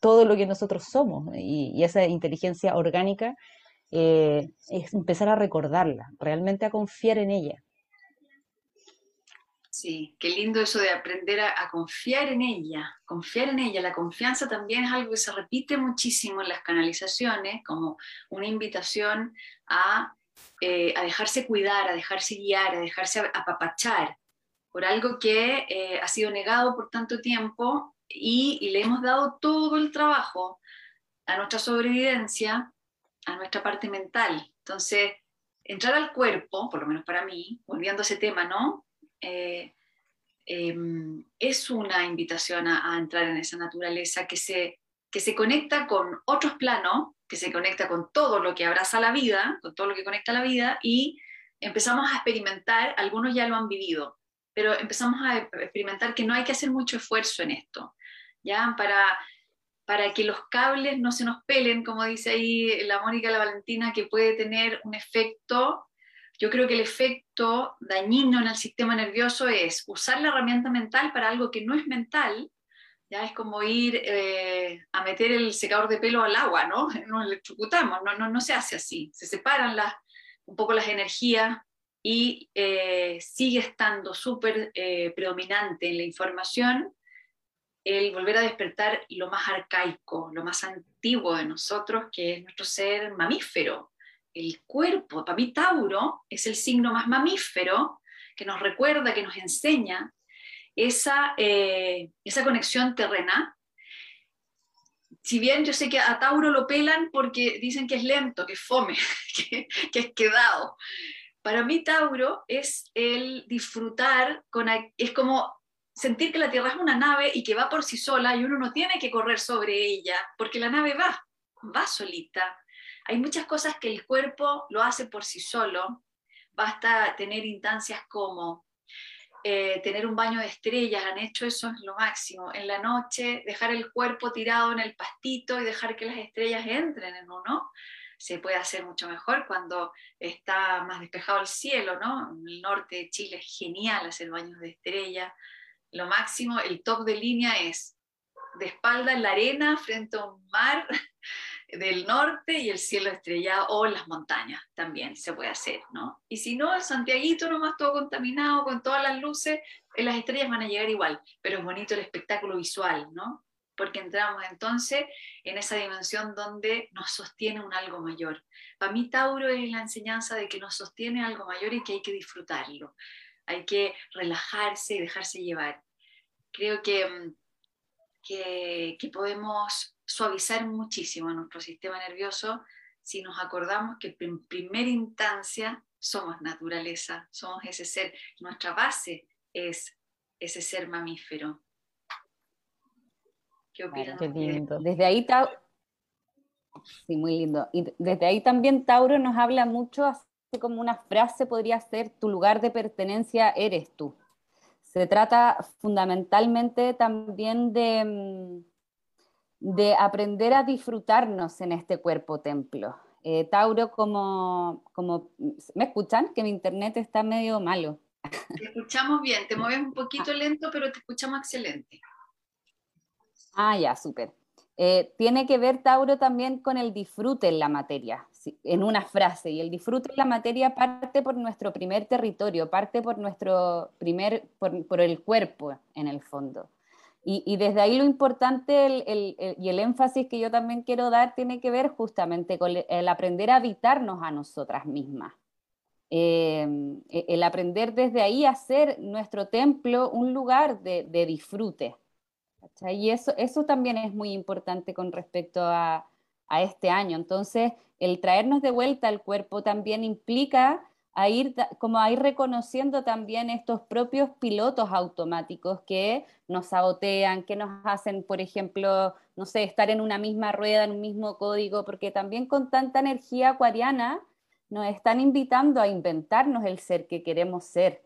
todo lo que nosotros somos y, esa inteligencia orgánica eh, es empezar a recordarla realmente a confiar en ella Sí, qué lindo eso de aprender a, confiar en ella, confiar en ella. La confianza también es algo que se repite muchísimo en las canalizaciones, como una invitación a, eh, dejarse cuidar, a dejarse guiar, a dejarse apapachar por algo que eh, ha sido negado por tanto tiempo y, le hemos dado todo el trabajo a nuestra sobrevivencia, a nuestra parte mental. Entonces, entrar al cuerpo, por lo menos para mí, volviendo a ese tema, ¿no? Eh, em, es una invitación a, entrar en esa naturaleza que se, que se conecta con otros planos, que se conecta con todo lo que abraza la vida, con todo lo que conecta la vida, y empezamos a experimentar, algunos ya lo han vivido, pero empezamos a experimentar que no hay que hacer mucho esfuerzo en esto, ¿ya? Para, para que los cables no se nos pelen, como dice ahí la Mónica la Valentina, que puede tener un efecto yo creo que el efecto dañino en el sistema nervioso es usar la herramienta mental para algo que no es mental, ya es como ir eh, a meter el secador de pelo al agua, ¿no? (laughs) Nos electrocutamos, no, no, no se hace así, se separan las, un poco las energías y eh, sigue estando súper eh, predominante en la información el volver a despertar lo más arcaico, lo más antiguo de nosotros, que es nuestro ser mamífero, el cuerpo, para mí Tauro es el signo más mamífero que nos recuerda, que nos enseña esa, eh, esa conexión terrena. Si bien yo sé que a Tauro lo pelan porque dicen que es lento, que es fome, (laughs) que, es quedado. Para mí Tauro es el disfrutar, con, es como sentir que la Tierra es una nave y que va por sí sola y uno no tiene que correr sobre ella, porque la nave va, va solita, hay muchas cosas que el cuerpo lo hace por sí solo. Basta tener instancias como eh, tener un baño de estrellas, han hecho eso es lo máximo. En la noche, dejar el cuerpo tirado en el pastito y dejar que las estrellas entren en uno. Se puede hacer mucho mejor cuando está más despejado el cielo, ¿no? El norte de Chile es genial hacer baños de estrella. Lo máximo, el top de línea es de espalda en la arena frente a un mar (laughs) del norte y el cielo estrellado o las montañas también se puede hacer, ¿no? Y si no, Santiaguito nomás todo contaminado con todas las luces, eh, las estrellas van a llegar igual, pero es bonito el espectáculo visual, ¿no? Porque entramos entonces en esa dimensión donde nos sostiene un algo mayor. Para mí Tauro es la enseñanza de que nos sostiene algo mayor y que hay que disfrutarlo, hay que relajarse y dejarse llevar. Creo que, mm, que, que podemos suavizar muchísimo nuestro sistema nervioso si nos acordamos que en primera instancia somos naturaleza, somos ese ser, nuestra base es ese ser mamífero. ¿Qué opinan? qué lindo. Desde ahí, sí, muy lindo. Y desde ahí también Tauro nos habla mucho, así como una frase podría ser, tu lugar de pertenencia eres tú. Se trata fundamentalmente también de mm, de aprender a disfrutarnos en este cuerpo templo. Eh, Tauro, como, como, ¿me escuchan? Que mi internet está medio malo. Te escuchamos bien, te mueves un poquito lento, pero te escuchamos excelente. Ah, ya, súper. Eh, tiene que ver, Tauro, también con el disfrute en la materia. en una frase, y el disfrute de la materia parte por nuestro primer territorio, parte por nuestro primer, por, el cuerpo en el fondo. Y, desde ahí lo importante y el énfasis que yo también quiero dar tiene que ver justamente con el aprender a habitarnos a nosotras mismas. Em, e, el aprender desde ahí a hacer nuestro templo un lugar de, disfrute. Y eso, eso también es muy importante con respecto a, a este año. Entonces, el traernos de vuelta al cuerpo también implica a ir, como a ir reconociendo también estos propios pilotos automáticos que nos sabotean, que nos hacen, por ejemplo, no sé, estar en una misma rueda, en un mismo código, porque también con tanta energía acuariana nos están invitando a inventarnos el ser que queremos ser,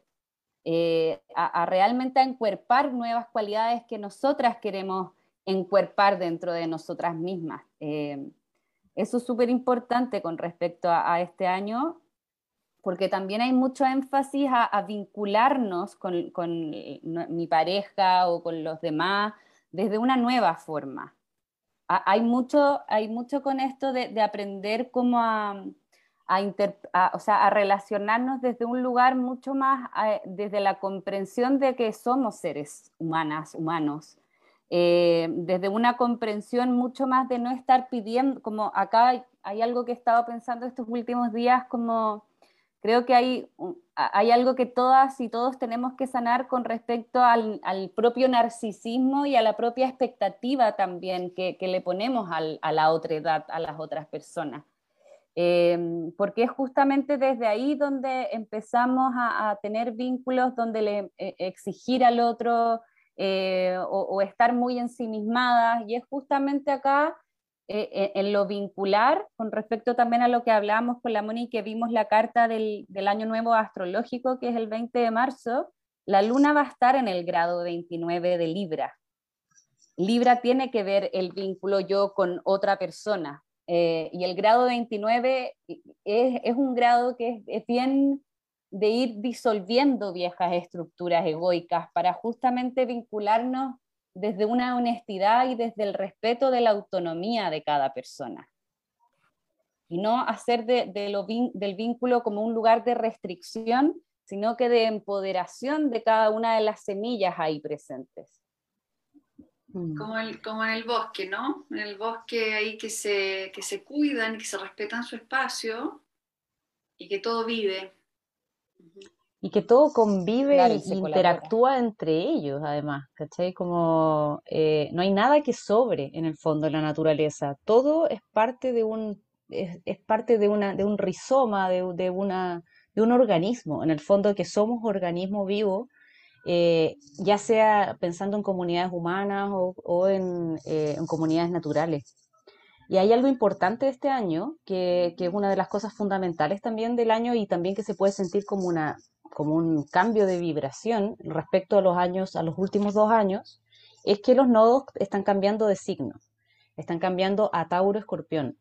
eh, a, realmente a encuerpar nuevas cualidades que nosotras queremos encuerpar dentro de nosotras mismas. Eh, eso es súper importante con respecto a, este año, porque también hay mucho énfasis a, vincularnos con, mi pareja o con los demás desde una nueva forma. hay, mucho, hay mucho con esto de, aprender cómo a, o sea, a relacionarnos desde un lugar mucho más, desde la comprensión de que somos seres humanas, humanos, eh, desde una comprensión mucho más de no estar pidiendo, como acá hay, algo que he estado pensando estos últimos días, como creo que hay, hay algo que todas y todos tenemos que sanar con respecto al, propio narcisismo y a la propia expectativa también que, le ponemos a la otra edad, a las otras personas. Eh, porque es justamente desde ahí donde empezamos a, tener vínculos, donde le eh, exigir al otro, eh, o, estar muy ensimismadas, y es justamente acá eh, eh, en lo vincular, con respecto también a lo que hablábamos con la Moni, que vimos la carta del, del, año nuevo astrológico, que es el 20 de marzo, la luna va a estar en el grado 29 de Libra. Libra tiene que ver el vínculo yo con otra persona. Y el grado 29 es, es un grado que es, es bien de ir disolviendo viejas estructuras egoicas para justamente vincularnos desde una honestidad y desde el respeto de la autonomía de cada persona. Y no hacer del vínculo como un lugar de restricción, sino que de empoderación de cada una de las semillas ahí presentes. Mm. Como, como en el bosque, ¿no? En el bosque ahí que se, que se cuidan, que se respetan su espacio y que todo vive, y que todo convive y, interactúa entre ellos, además, ¿cachai? Como eh, no hay nada que sobre en el fondo de la naturaleza, todo es parte de un, es, parte de, una, de un rizoma, de, de, una, de un organismo, en el fondo que somos organismo vivo, eh, ya sea pensando en comunidades humanas o, en, eh, en comunidades naturales. Y hay algo importante este año, que, que, es una de las cosas fundamentales también del año y también que se puede sentir como, una, como un cambio de vibración respecto a los años, a los últimos dos años, es que los nodos están cambiando de signo, están cambiando a Tauro Escorpión.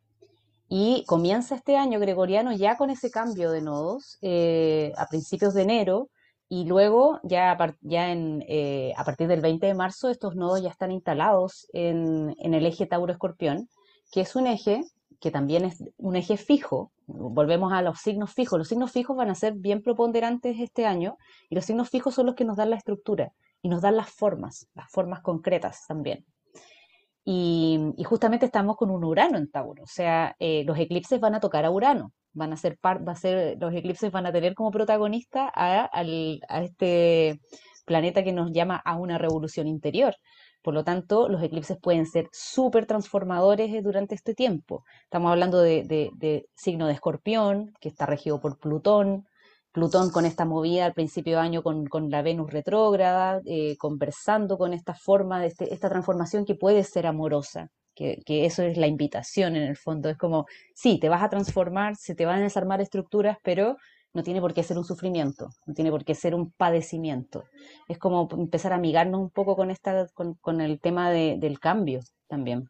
Y comienza este año gregoriano ya con ese cambio de nodos eh, a principios de enero y luego ya, ya en, eh, a partir del 20 de marzo estos nodos ya están instalados en, en el eje Tauro-Escorpión que es un eje que también es un eje fijo. Volvemos a los signos fijos. Los signos fijos van a ser bien preponderantes este año y los signos fijos son los que nos dan la estructura y nos dan las formas, las formas concretas también. Y, justamente estamos con un Urano en Tauro, o sea, eh, los eclipses van a tocar a Urano, van a ser, va a ser los eclipses van a tener como protagonista a este planeta que nos llama a una revolución interior. Por lo tanto, los eclipses pueden ser súper transformadores eh, durante este tiempo. Estamos hablando de, signo de escorpión, que está regido por Plutón. Plutón con esta movida al principio de año con, la Venus retrógrada, eh, conversando con esta forma, de este, esta transformación que puede ser amorosa, que, eso es la invitación en el fondo. Es como, sí, te vas a transformar, se te van a desarmar estructuras, pero no tiene por qué ser un sufrimiento, no tiene por qué ser un padecimiento. Es como empezar a amigarnos un poco con, esta, con, el tema del cambio también.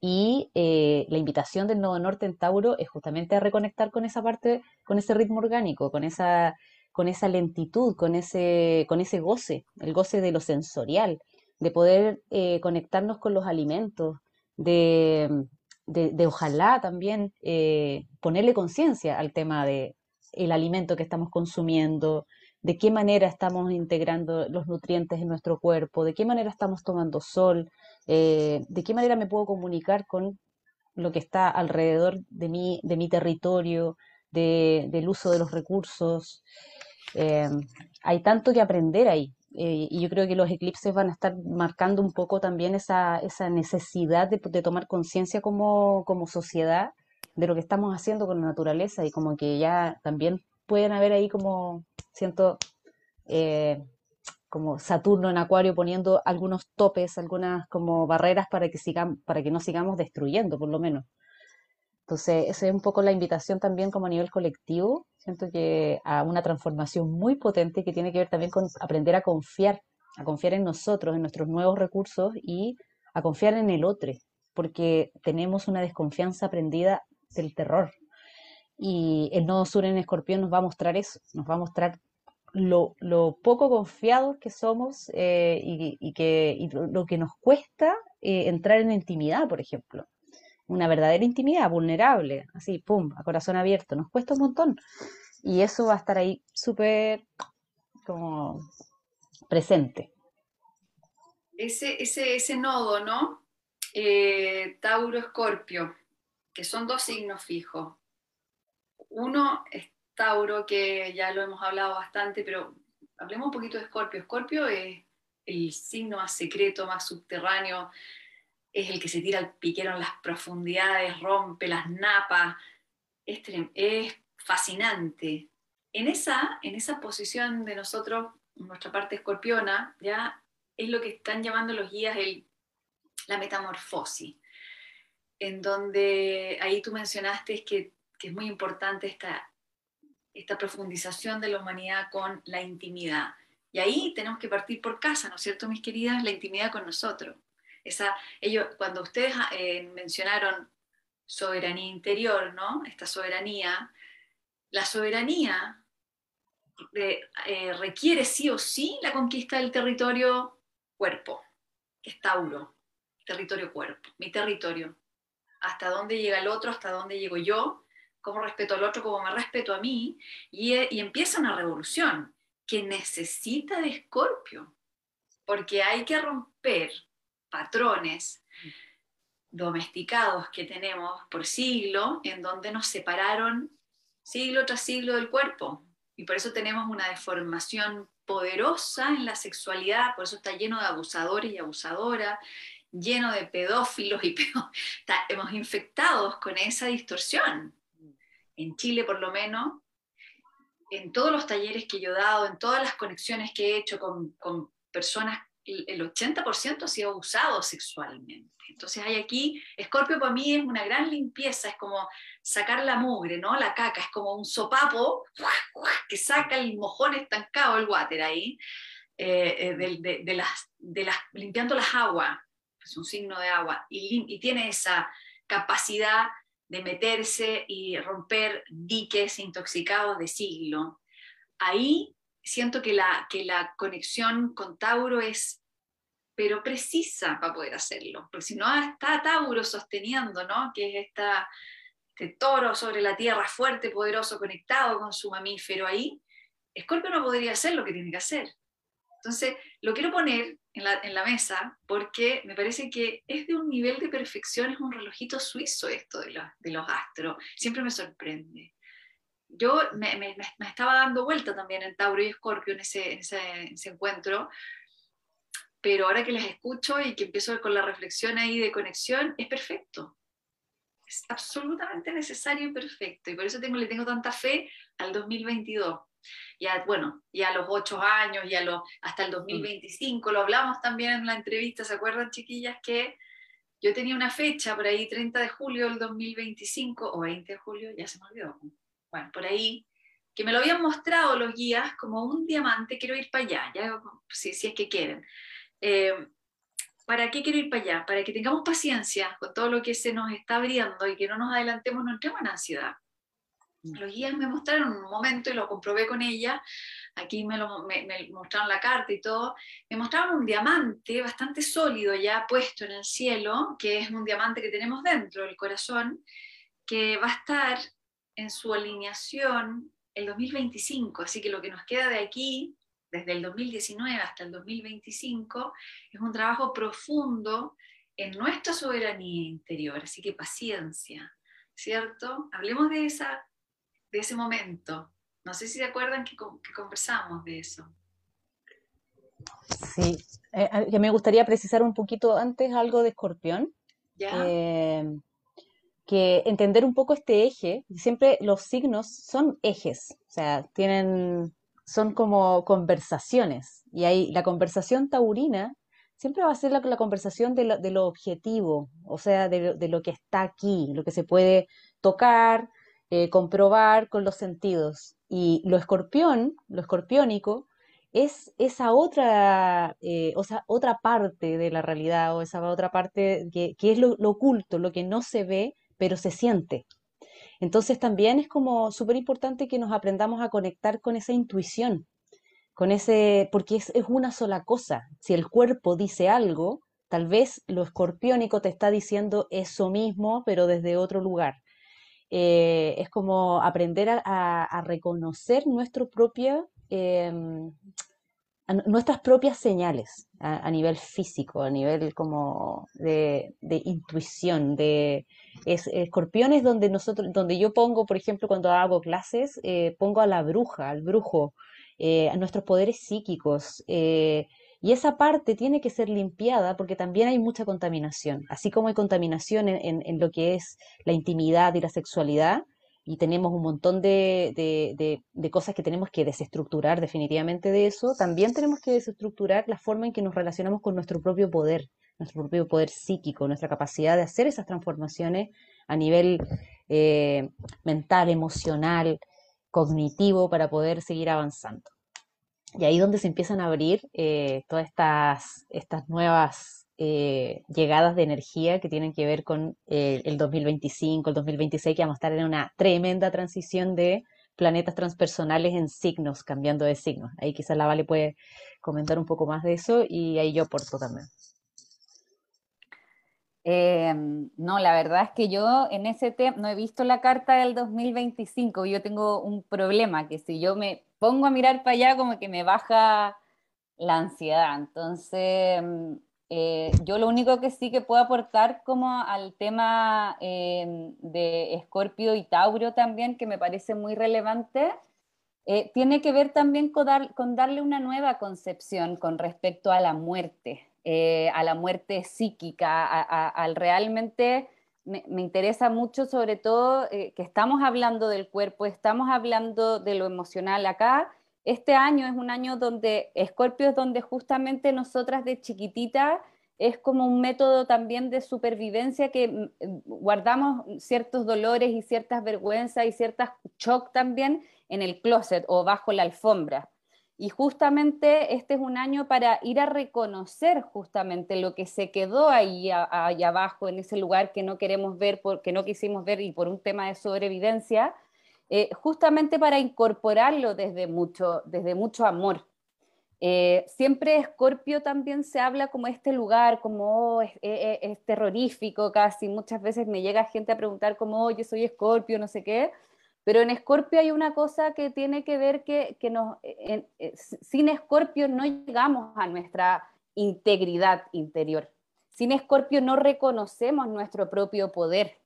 Y eh, la invitación del Nodo Norte en Tauro es justamente a reconectar con esa parte, con ese ritmo orgánico, con esa, con esa lentitud, con ese, con ese goce, el goce de lo sensorial, de poder eh, conectarnos con los alimentos, de, de, ojalá también eh, ponerle conciencia al tema de el alimento que estamos consumiendo, de qué manera estamos integrando los nutrientes en nuestro cuerpo, de qué manera estamos tomando sol, eh, de qué manera me puedo comunicar con lo que está alrededor de mí, de mi territorio, del uso de los recursos. Eh, hay tanto que aprender ahí. Eh, y yo creo que los eclipses van a estar marcando un poco también esa, esa necesidad de, tomar conciencia como, como sociedad de lo que estamos haciendo con la naturaleza y como que ya también pueden haber ahí como, siento, eh, como Saturno en Acuario poniendo algunos topes, algunas como barreras para que, sigan, para que no sigamos destruyendo, por lo menos. Entonces, esa es un poco la invitación también como a nivel colectivo, siento que a una transformación muy potente que tiene que ver también con aprender a confiar, a confiar en nosotros, en nuestros nuevos recursos y a confiar en el otro, porque tenemos una desconfianza aprendida del terror. Y el nodo sur en escorpión nos va a mostrar eso, nos va a mostrar lo, poco confiados que somos eh, y, que, lo, que nos cuesta eh, entrar en intimidad, por ejemplo una verdadera intimidad, vulnerable, así, pum, a corazón abierto, nos cuesta un montón. Y eso va a estar ahí súper como presente. Ese, ese, ese nodo, ¿no? Eh, Tauro Escorpio, que son dos signos fijos. Uno es Tauro, que ya lo hemos hablado bastante, pero hablemos un poquito de Escorpio. Escorpio es el signo más secreto, más subterráneo, es el que se tira al piquero en las profundidades, rompe las napas, es, es fascinante. En esa, en esa posición de nosotros, nuestra parte escorpiona, ya es lo que están llamando los guías el, la metamorfosis, en donde ahí tú mencionaste que, que es muy importante esta, esta profundización de la humanidad con la intimidad. Y ahí tenemos que partir por casa, ¿no es cierto, mis queridas? La intimidad con nosotros. Esa, ellos, cuando ustedes eh, mencionaron soberanía interior, ¿no? Esta soberanía, la soberanía eh, requiere sí o sí la conquista del territorio cuerpo, que es Tauro, territorio cuerpo, mi territorio. Hasta dónde llega el otro, hasta dónde llego yo, cómo respeto al otro, cómo me respeto a mí, y, eh, y empieza una revolución que necesita de Escorpio, porque hay que romper patrones domesticados que tenemos por siglo, en donde nos separaron siglo tras siglo del cuerpo. Y por eso tenemos una deformación poderosa en la sexualidad, por eso está lleno de abusadores y abusadoras, lleno de pedófilos y (laughs) hemos infectados con esa distorsión. En Chile, por lo menos, en todos los talleres que yo he dado, en todas las conexiones que he hecho con, con personas el 80% ha sido abusado sexualmente. Entonces hay aquí, Escorpio para mí es una gran limpieza, es como sacar la mugre, ¿no? La caca, es como un sopapo que saca el mojón estancado, el water ahí, eh, eh, de, las, de las, limpiando las aguas, es un signo de agua, y tiene esa capacidad de meterse y romper diques intoxicados de siglo. Ahí siento que la, que la conexión con Tauro es, pero precisa para poder hacerlo, porque si no está Tauro sosteniendo, ¿no? Que es esta, este toro sobre la tierra fuerte, poderoso, conectado con su mamífero ahí, Escorpio no podría hacer lo que tiene que hacer. Entonces, lo quiero poner en la, en la, mesa porque me parece que es de un nivel de perfección, es un relojito suizo esto de los, de los astros, siempre me sorprende yo me, estaba dando vuelta también en Tauro y Escorpio en ese, encuentro, pero ahora que les escucho y que empiezo con la reflexión ahí de conexión, es perfecto. Es absolutamente necesario y perfecto. Y por eso tengo, le tengo tanta fe al 2022. Ya, bueno, ya a los ocho años, ya los, hasta el 2025, lo hablamos también en la entrevista, ¿se acuerdan, chiquillas? Que yo tenía una fecha por ahí, 30 de julio del 2025, o 20 de julio, ya se me olvidó bueno, por ahí, que me lo habían mostrado los guías como un diamante, quiero ir para allá, ya, si, si es que quieren. Eh, ¿Para qué quiero ir para allá? Para que tengamos paciencia con todo lo que se nos está abriendo y que no nos adelantemos, no entremos en ansiedad. Mm. Los guías me mostraron un momento y lo comprobé con ella, aquí me, lo, me, mostraron la carta y todo, me mostraron un diamante bastante sólido ya puesto en el cielo, que es un diamante que tenemos dentro del corazón, que va a estar en su alineación el 2025, así que lo que nos queda de aquí, desde el 2019 hasta el 2025, es un trabajo profundo en nuestra soberanía interior, así que paciencia, ¿cierto? Hablemos de, esa, de ese momento. No sé si se acuerdan que, conversamos de eso. Sí, eh, me gustaría precisar un poquito antes algo de escorpión. ¿Ya? Eh, que entender un poco este eje, siempre los signos son ejes, o sea, tienen, son como conversaciones, y ahí la conversación taurina siempre va a ser la, conversación de lo, objetivo, o sea, de, lo que está aquí, lo que se puede tocar, eh, comprobar con los sentidos. Y lo escorpión, lo escorpiónico, es esa otra, eh, o sea, otra parte de la realidad, o esa otra parte que, es lo, oculto, lo que no se ve, pero se siente. Entonces también es como súper importante que nos aprendamos a conectar con esa intuición, con ese, porque es, una sola cosa. Si el cuerpo dice algo, tal vez lo escorpiónico te está diciendo eso mismo, pero desde otro lugar. Eh, es como aprender a, reconocer nuestro propio, em, nuestras propias señales a, nivel físico, a nivel como de, intuición, de escorpiones donde nosotros, donde yo pongo, por ejemplo, cuando hago clases, eh, pongo a la bruja, al brujo, eh, a nuestros poderes psíquicos. Eh, y esa parte tiene que ser limpiada porque también hay mucha contaminación. Así como hay contaminación en lo que es la intimidad y la sexualidad, y tenemos un montón de, cosas que tenemos que desestructurar definitivamente de eso, también tenemos que desestructurar la forma en que nos relacionamos con nuestro propio poder, nuestro propio poder psíquico, nuestra capacidad de hacer esas transformaciones a nivel eh, mental, emocional, cognitivo, para poder seguir avanzando. Y ahí es donde se empiezan a abrir eh, todas estas, estas nuevas eh, llegadas de energía que tienen que ver con eh, el 2025, el 2026, que vamos a estar en una tremenda transición de planetas transpersonales en signos, cambiando de signos. Ahí quizás la Vale puede comentar un poco más de eso y ahí yo aporto también. Em, no, la verdad es que yo en ese tema no he visto la carta del 2025. Yo tengo un problema que si yo me pongo a mirar para allá, como que me baja la ansiedad. Entonces, em, eh, yo lo único que sí que puedo aportar como al tema eh, de Escorpio y Tauro también, que me parece muy relevante, eh, tiene que ver también con, darle una nueva concepción con respecto a la muerte, a la muerte psíquica, al realmente... Me, me, interesa mucho sobre todo que estamos hablando del cuerpo, estamos hablando de lo emocional acá este año es un año donde Escorpio es donde justamente nosotras de chiquitita es como un método también de supervivencia que mm, guardamos ciertos dolores y ciertas vergüenzas y ciertas shock también en el closet o bajo la alfombra. Y justamente este es un año para ir a reconocer justamente lo que se quedó ahí, ahí abajo, en ese lugar que no queremos ver, que no quisimos ver y por un tema de sobrevivencia, eh, justamente para incorporarlo desde mucho, desde mucho amor. Eh, siempre Escorpio también se habla como este lugar, como oh, es, terrorífico casi. Muchas veces me llega gente a preguntar como, oh, yo soy Escorpio, no sé qué. Pero en Escorpio hay una cosa que tiene que ver que, que nos, eh, sin Escorpio no llegamos a nuestra integridad interior. Sin Escorpio no reconocemos nuestro propio poder.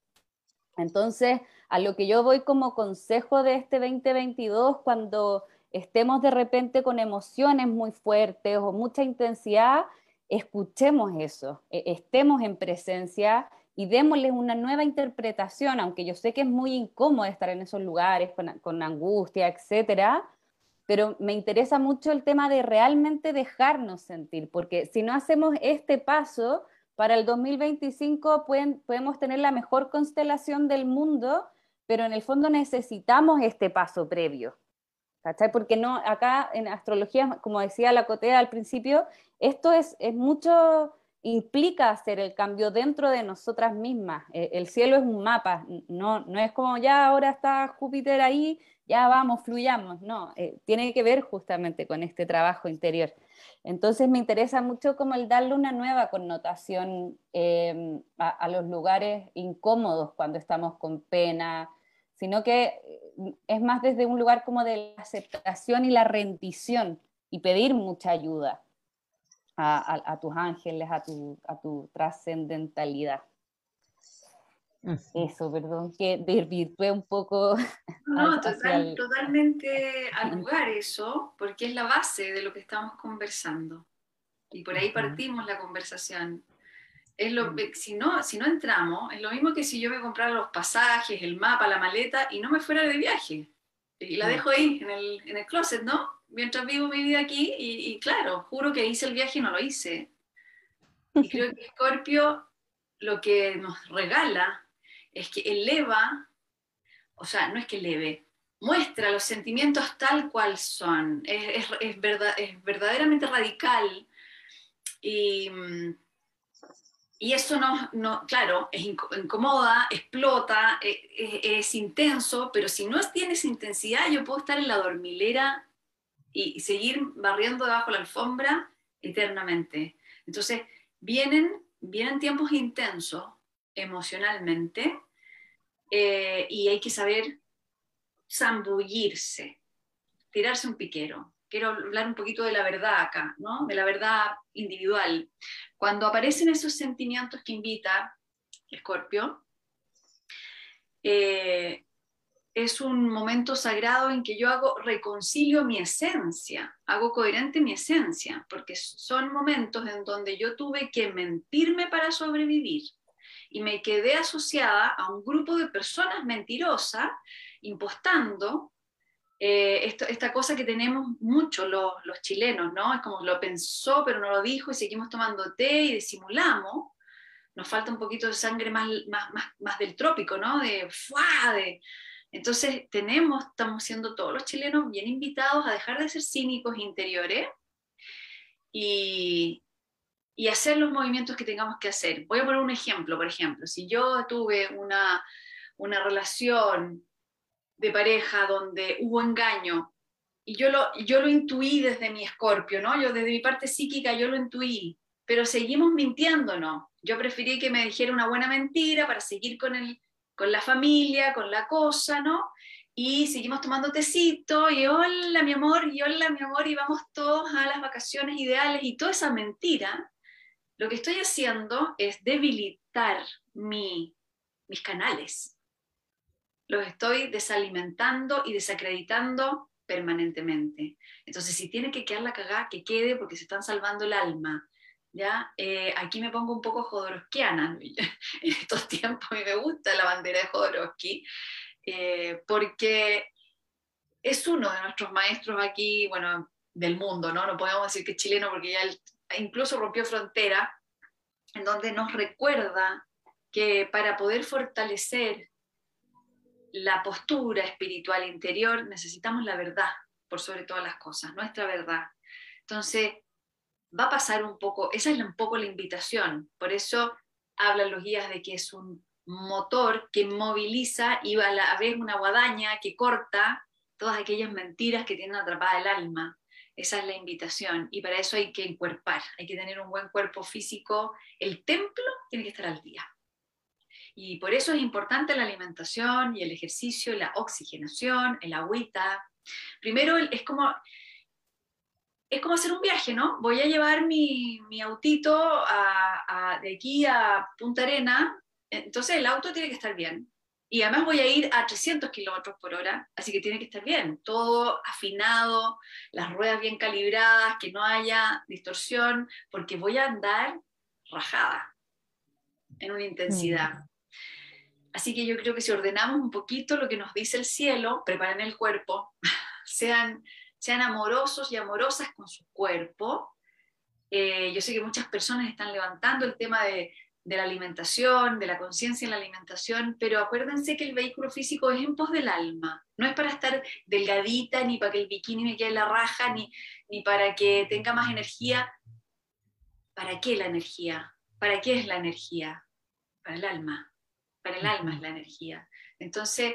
Entonces, a lo que yo voy como consejo de este 2022, cuando estemos de repente con emociones muy fuertes o mucha intensidad, escuchemos eso, e, estemos en presencia y démosles una nueva interpretación, aunque yo sé que es muy incómodo estar en esos lugares con, angustia, etcétera, pero me interesa mucho el tema de realmente dejarnos sentir, porque si no hacemos este paso, para el 2025 pueden, podemos tener la mejor constelación del mundo, pero en el fondo necesitamos este paso previo. ¿Cachai? Porque no, acá en astrología, como decía la Cotea al principio, esto es, es mucho, implica hacer el cambio dentro de nosotras mismas. E, el cielo es un mapa, no, no es como ya ahora está Júpiter ahí, ya vamos, fluyamos, no, eh, tiene que ver justamente con este trabajo interior. Entonces me interesa mucho como el darle una nueva connotación em, a, los lugares incómodos cuando estamos con pena, sino que eh, es más desde un lugar como de la aceptación y la rendición y pedir mucha ayuda a, tus ángeles, a tu, a tu trascendentalidad. Eso, perdón, que desvirtué un poco. (laughs) No, totalmente al lugar eso, porque es la base de lo que estamos conversando. Y por ahí partimos la conversación. Es lo, si, no, si no entramos, es lo mismo que si yo me comprara los pasajes, el mapa, la maleta y no me fuera de viaje. Y la dejo ahí en el, en el closet, ¿no? Mientras vivo mi vida aquí y, y claro, juro que hice el viaje y no lo hice. Y creo que Scorpio lo que nos regala es que eleva, o sea, no es que eleve, muestra los sentimientos tal cual son, es, verdad, es verdaderamente radical y, y eso no, no, claro, es incomoda, explota, e, e, es, intenso, pero si no tiene esa intensidad, yo puedo estar en la dormilera y, seguir barriendo debajo de la alfombra eternamente. Entonces, vienen, vienen tiempos intensos, emocionalmente eh, y hay que saber zambullirse, tirarse un piquero. Quiero hablar un poquito de la verdad acá, ¿no? de la verdad individual. Cuando aparecen esos sentimientos que invita Escorpio, eh, es un momento sagrado en que yo hago reconcilio mi esencia, hago coherente mi esencia, porque son momentos en donde yo tuve que mentirme para sobrevivir, y me quedé asociada a un grupo de personas mentirosas, impostando eh, esta cosa que tenemos mucho los, chilenos, ¿no? Es como lo pensó pero no lo dijo y seguimos tomando té y disimulamos. Nos falta un poquito de sangre más, más, más, del trópico, ¿no? De, ¡fua! de Entonces tenemos, estamos siendo todos los chilenos bien invitados a dejar de ser cínicos interiores y, y hacer los movimientos que tengamos que hacer. Voy a poner un ejemplo, por ejemplo, si yo tuve una, una relación de pareja donde hubo engaño y yo lo, yo lo intuí desde mi escorpio, ¿no? Yo desde mi parte psíquica yo lo intuí, pero seguimos mintiéndonos. Yo preferí que me dijera una buena mentira para seguir con, el, con la familia, con la cosa, ¿no? Y seguimos tomando tecito y hola mi amor, y hola mi amor, y vamos todos a las vacaciones ideales y toda esa mentira lo que estoy haciendo es debilitar mis canales. Los estoy desalimentando y desacreditando permanentemente. Entonces, si tiene que quedar la cagada, que quede porque se están salvando el alma. ¿ya? Eh, aquí me pongo un poco jodorowskiana (laughs) en estos tiempos y me gusta la bandera de Jodorowsky, eh, porque es uno de nuestros maestros aquí, bueno, del mundo, ¿no? No podemos decir que es chileno porque ya él incluso rompió frontera, en donde nos recuerda que para poder fortalecer la postura espiritual interior necesitamos la verdad por sobre todas las cosas, nuestra verdad. Entonces, va a pasar un poco, esa es un poco la invitación, por eso hablan los guías de que es un motor que moviliza y a la vez una guadaña que corta todas aquellas mentiras que tienen atrapada el alma. Esa es la invitación y para eso hay que encuerpar, hay que tener un buen cuerpo físico. El templo tiene que estar al día. Y por eso es importante la alimentación y el ejercicio, la oxigenación, el agüita. Primero es como, es como hacer un viaje, ¿no? Voy a llevar mi, mi autito de aquí a Punta Arena, entonces el auto tiene que estar bien. Y además voy a ir a 300 kilómetros por hora, así que tiene que estar bien, todo afinado, las ruedas bien calibradas, que no haya distorsión, porque voy a andar rajada en una intensidad. Así que yo creo que si ordenamos un poquito lo que nos dice el cielo, preparen el cuerpo, (laughs) sean, sean amorosos y amorosas con su cuerpo. Eh, yo sé que muchas personas están levantando el tema de la alimentación, de la conciencia en la alimentación, pero acuérdense que el vehículo físico es en pos del alma, no es para estar delgadita, ni para que el bikini me quede la raja, ni, ni para que tenga más energía, ¿para qué la energía? ¿Para qué es la energía? Para el alma. El alma es la energía. Entonces,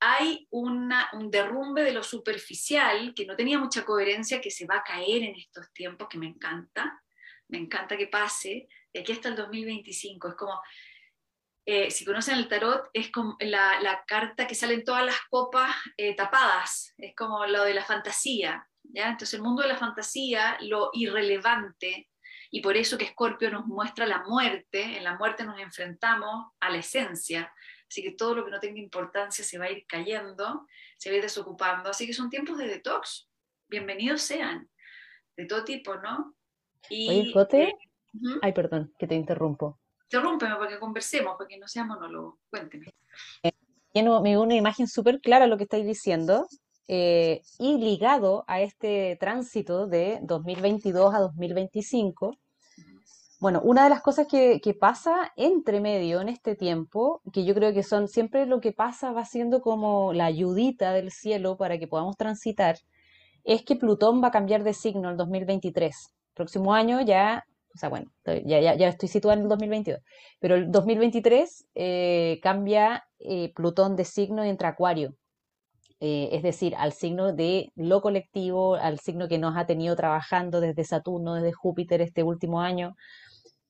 hay un derrumbe de lo superficial que no tenía mucha coherencia, que se va a caer en estos tiempos, que me encanta, me encanta que pase, de aquí hasta el 2025. Es como, eh, si conocen el tarot, es como la, carta que sale en todas las copas eh, tapadas, es como lo de la fantasía. ¿ya? Entonces el mundo de la fantasía, lo irrelevante, y por eso que Escorpio nos muestra la muerte, en la muerte nos enfrentamos a la esencia, así que todo lo que no tenga importancia se va a ir cayendo, se va a ir desocupando, así que son tiempos de detox, bienvenidos sean, de todo tipo, ¿no? Y, Oye, Jote, eh, ay, perdón, que te interrumpo. Interrúmpeme para que conversemos, para que no sea monólogo, cuénteme. Tengo me una imagen súper clara lo que estáis diciendo, eh, y ligado a este tránsito de 2022 a 2025, bueno, una de las cosas que, pasa entre medio en este tiempo, que yo creo que son siempre lo que pasa va siendo como la ayudita del cielo para que podamos transitar, es que Plutón va a cambiar de signo el 2023. Próximo año ya, o sea, bueno, ya, estoy situada en el 2022, pero el 2023 eh, cambia eh, Plutón de signo y entra Acuario. Eh, es decir, al signo de lo colectivo, al signo que nos ha tenido trabajando desde Saturno, desde Júpiter este último año,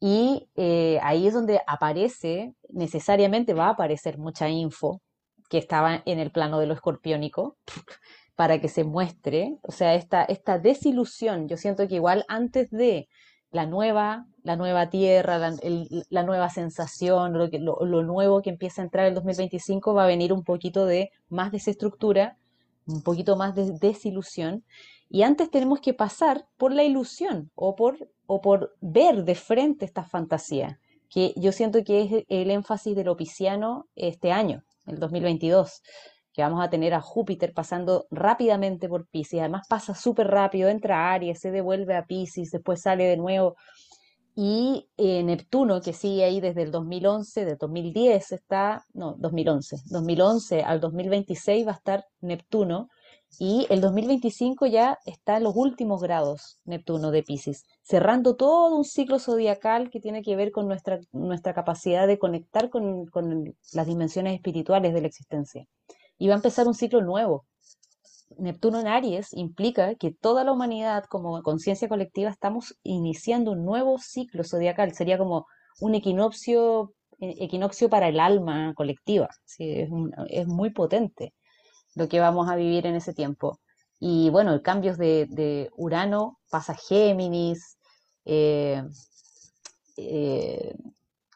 y eh, ahí es donde aparece, necesariamente va a aparecer mucha info que estaba en el plano de lo escorpiónico (laughs) para que se muestre, o sea, esta, esta desilusión, yo siento que igual antes de la nueva, la nueva tierra, la, nueva sensación, lo, lo, lo, nuevo que empieza a entrar el 2025 va a venir un poquito de más desestructura, un poquito más de desilusión, y antes tenemos que pasar por la ilusión o por, o por ver de frente esta fantasía, que yo siento que es el énfasis del opiciano este año, el 2022, que vamos a tener a Júpiter pasando rápidamente por Pisces, además pasa súper rápido, entra a Aries, se devuelve a Pisces, después sale de nuevo, y eh, Neptuno, que sigue ahí desde el 2011, de 2010 está, no, 2011, 2011 al 2026 va a estar Neptuno, y el 2025 ya está en los últimos grados Neptuno de Pisces, cerrando todo un ciclo zodiacal que tiene que ver con nuestra, nuestra capacidad de conectar con, con las dimensiones espirituales de la existencia. Y va a empezar un ciclo nuevo. Neptuno en Aries implica que toda la humanidad como conciencia colectiva estamos iniciando un nuevo ciclo zodiacal. Sería como un equinoccio, eh, equinoccio para el alma colectiva. es, es muy potente lo que vamos a vivir en ese tiempo. Y bueno, el cambio de, de Urano pasa Géminis, eh, eh,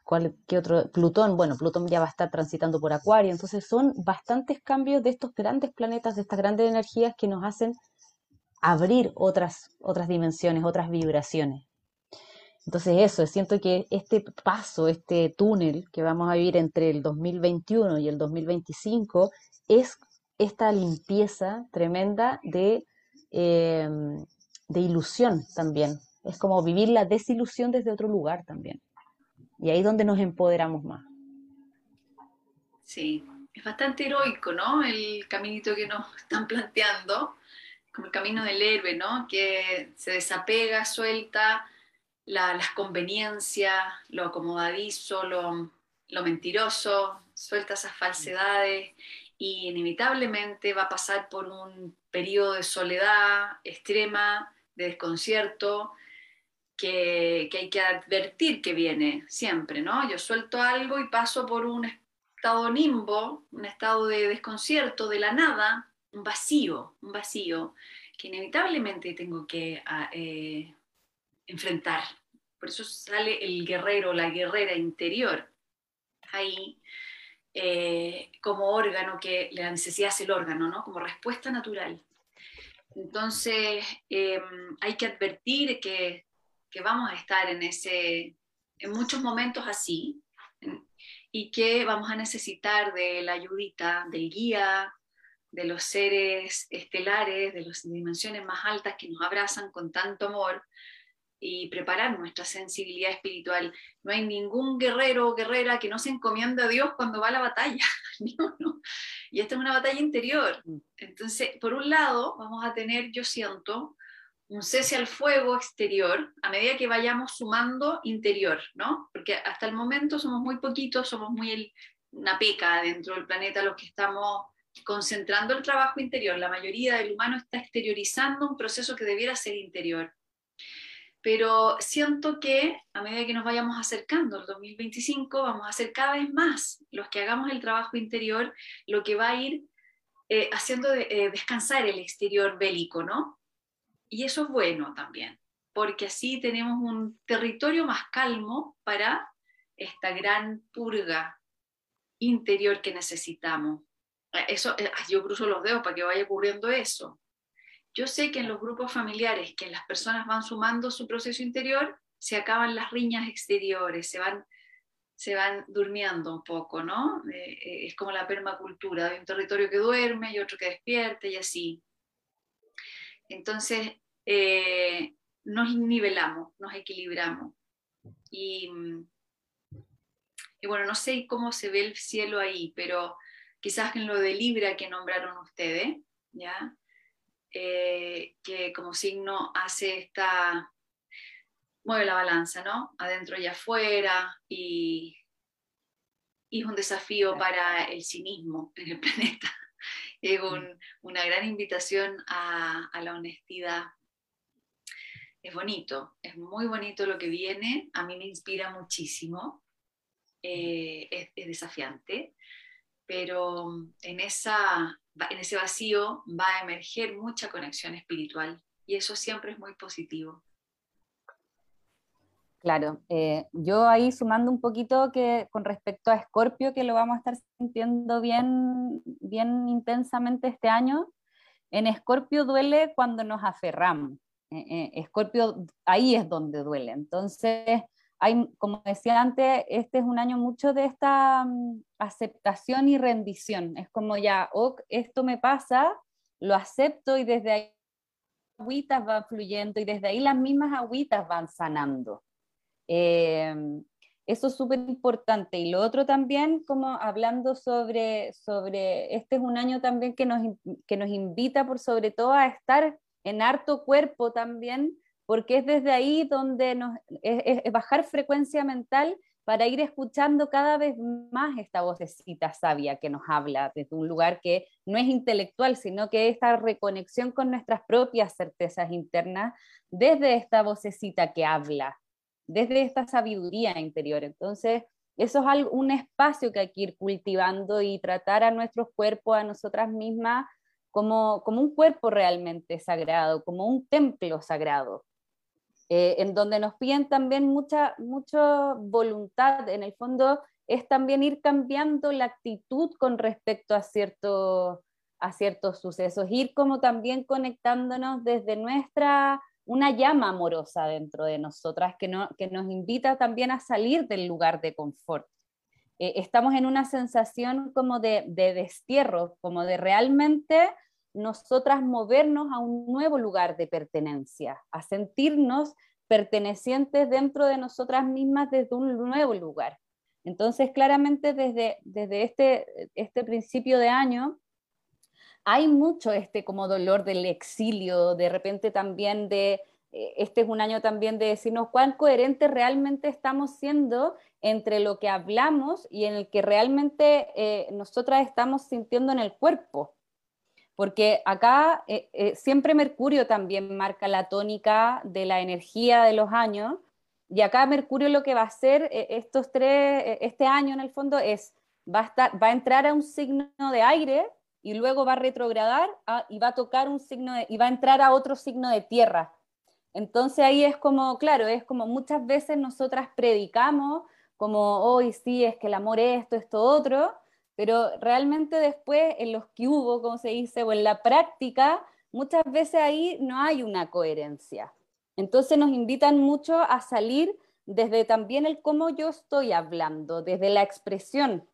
¿cuál, ¿qué otro? Plutón, bueno, Plutón ya va a estar transitando por Acuario, entonces son bastantes cambios de estos grandes planetas, de estas grandes energías que nos hacen abrir otras, otras dimensiones, otras vibraciones. Entonces eso, siento que este paso, este túnel que vamos a vivir entre el 2021 y el 2025 es esta limpieza tremenda de, em, de ilusión también. Es como vivir la desilusión desde otro lugar también. Y ahí es donde nos empoderamos más. Sí, es bastante heroico, ¿no? El caminito que nos están planteando, como el camino del héroe, ¿no? Que se desapega, suelta las conveniencias, lo acomodadizo, lo, lo mentiroso, suelta esas falsedades y inevitablemente va a pasar por un periodo de soledad extrema, de desconcierto, que, hay que advertir que viene siempre, ¿no? Yo suelto algo y paso por un estado nimbo, un estado de desconcierto, de la nada, un vacío, un vacío que inevitablemente tengo que ah, eh, enfrentar. Por eso sale el guerrero, la guerrera interior ahí eh, como órgano que la necesidad es el órgano, ¿no? Como respuesta natural. Entonces, em, hay que advertir que, que, vamos a estar en, ese, en muchos momentos así y que vamos a necesitar de la ayudita, del guía, de los seres estelares, de las dimensiones más altas que nos abrazan con tanto amor y preparar nuestra sensibilidad espiritual. No hay ningún guerrero o guerrera que no se encomienda a Dios cuando va a la batalla, (laughs) Y esta es una batalla interior. Mm. Entonces, por un lado, vamos a tener, yo siento, un cese al fuego exterior a medida que vayamos sumando interior, ¿no? Porque hasta el momento somos muy poquitos, somos muy una peca dentro del planeta los que estamos concentrando el trabajo interior. La mayoría del humano está exteriorizando un proceso que debiera ser interior. Pero siento que a medida que nos vayamos acercando al 2025, vamos a ser cada vez más los que hagamos el trabajo interior, lo que va a ir eh, haciendo eh, descansar el exterior bélico, ¿no? Y eso es bueno también, porque así tenemos un territorio más calmo para esta gran purga interior que necesitamos. Eh, eso, eh, yo cruzo los dedos para que vaya ocurriendo eso. Yo sé que en los grupos familiares, que las personas van sumando su proceso interior, se acaban las riñas exteriores, se van, se van durmiendo un poco, ¿no? Eh, es como la permacultura, hay un territorio que duerme y otro que despierta y así. Entonces, eh, nos nivelamos, nos equilibramos. Y, bueno, no sé cómo se ve el cielo ahí, pero quizás en lo de Libra que nombraron ustedes, ¿ya? Eh, que como signo hace esta, mueve la balanza, ¿no? Adentro y afuera, y, es un desafío para el cinismo en el planeta es una gran invitación a, la honestidad. Es bonito, es muy bonito lo que viene, a mí me inspira muchísimo, eh, es, desafiante, pero en, esa, en ese vacío va a emerger mucha conexión espiritual y eso siempre es muy positivo. Claro, eh, yo ahí sumando un poquito que con respecto a Escorpio, que lo vamos a estar sintiendo bien, bien intensamente este año, en Escorpio duele cuando nos aferramos. Eh, Escorpio ahí es donde duele. Entonces, hay, como decía antes, este es un año mucho de esta mm, aceptación y rendición. Es como ya, esto me pasa, lo acepto y desde ahí agüitas van fluyendo y desde ahí las mismas agüitas van sanando. Em, eso es súper importante. Y lo otro también, como hablando sobre, sobre, este es un año también que nos, que nos invita por sobre todo a estar en harto cuerpo también, porque es desde ahí donde nos, es, bajar frecuencia mental para ir escuchando cada vez más esta vocecita sabia que nos habla desde un lugar que no es intelectual, sino que esta reconexión con nuestras propias certezas internas desde esta vocecita que habla, desde esta sabiduría interior. Entonces, eso es un espacio que hay que ir cultivando y tratar a nuestros cuerpos, a nosotras mismas, como, como un cuerpo realmente sagrado, como un templo sagrado, eh, en donde nos piden también mucha, mucha voluntad. En el fondo es también ir cambiando la actitud con respecto a, cierto, a ciertos sucesos, ir como también conectándonos desde nuestra una llama amorosa dentro de nosotras que, no, que nos invita también a salir del lugar de confort. Eh, estamos en una sensación como de, de destierro, como de realmente nosotras movernos a un nuevo lugar de pertenencia, a sentirnos pertenecientes dentro de nosotras mismas desde un nuevo lugar. Entonces, claramente desde, desde este, este principio de año, hay mucho este como dolor del exilio, de repente también de, eh, este es un año también de decirnos cuán coherentes realmente estamos siendo entre lo que hablamos y en el que realmente eh, nosotras estamos sintiendo en el cuerpo. Porque acá eh, siempre Mercurio también marca la tónica de la energía de los años. Y acá Mercurio lo que va a hacer estos tres, este año en el fondo es, va a, estar, va a entrar a un signo de aire y luego va a retrogradar y va a tocar un signo y va a entrar a otro signo de tierra. Entonces ahí es como, claro, es como muchas veces nosotras predicamos como, hoy sí, es que el amor es esto, esto, otro, pero realmente después en los que hubo, como se dice, o en la práctica, muchas veces ahí no hay una coherencia. Entonces nos invitan mucho a salir desde también el cómo yo estoy hablando, desde la expresión,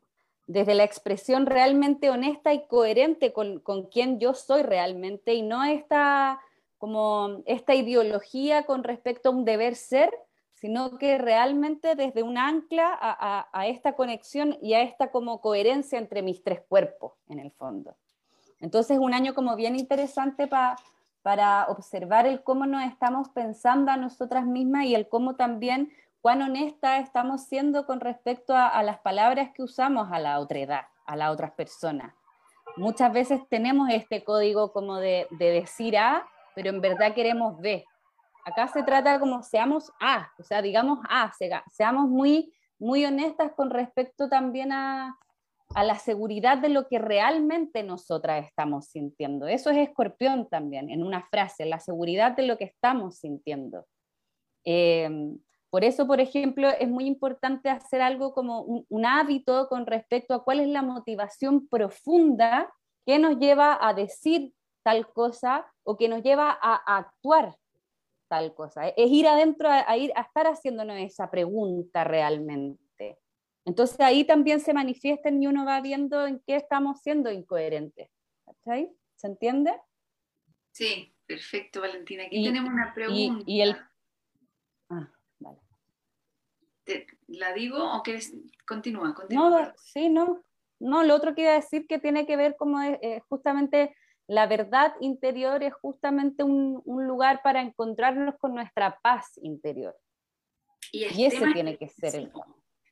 desde la expresión realmente honesta y coherente con, con quien yo soy realmente y no esta, como esta ideología con respecto a un deber ser, sino que realmente desde un ancla a, esta conexión y a esta como coherencia entre mis tres cuerpos, en el fondo. Entonces, un año como bien interesante para para observar el cómo nos estamos pensando a nosotras mismas y el cómo también, cuán honesta estamos siendo con respecto a, las palabras que usamos a la otra edad, a las otras personas. Muchas veces tenemos este código como de, de decir A, pero en verdad queremos B. Acá se trata como seamos A, o sea, digamos A, seamos muy, muy honestas con respecto también a, a la seguridad de lo que realmente nosotras estamos sintiendo. Eso es escorpión también, en una frase, la seguridad de lo que estamos sintiendo. Eh, por eso, por ejemplo, es muy importante hacer algo como un, hábito con respecto a cuál es la motivación profunda que nos lleva a decir tal cosa o que nos lleva a, actuar tal cosa. Es ir adentro a, ir a estar haciéndonos esa pregunta realmente. Entonces ahí también se manifiestan y uno va viendo en qué estamos siendo incoherentes. ¿Se entiende? Sí, perfecto, Valentina. Aquí tenemos una pregunta. Y, el... ¿La digo o quieres? Continúa, continúa. No, sí, no. No, lo otro que iba a decir que tiene que ver como justamente la verdad interior es justamente un, lugar para encontrarnos con nuestra paz interior. Y, ese tiene que ser el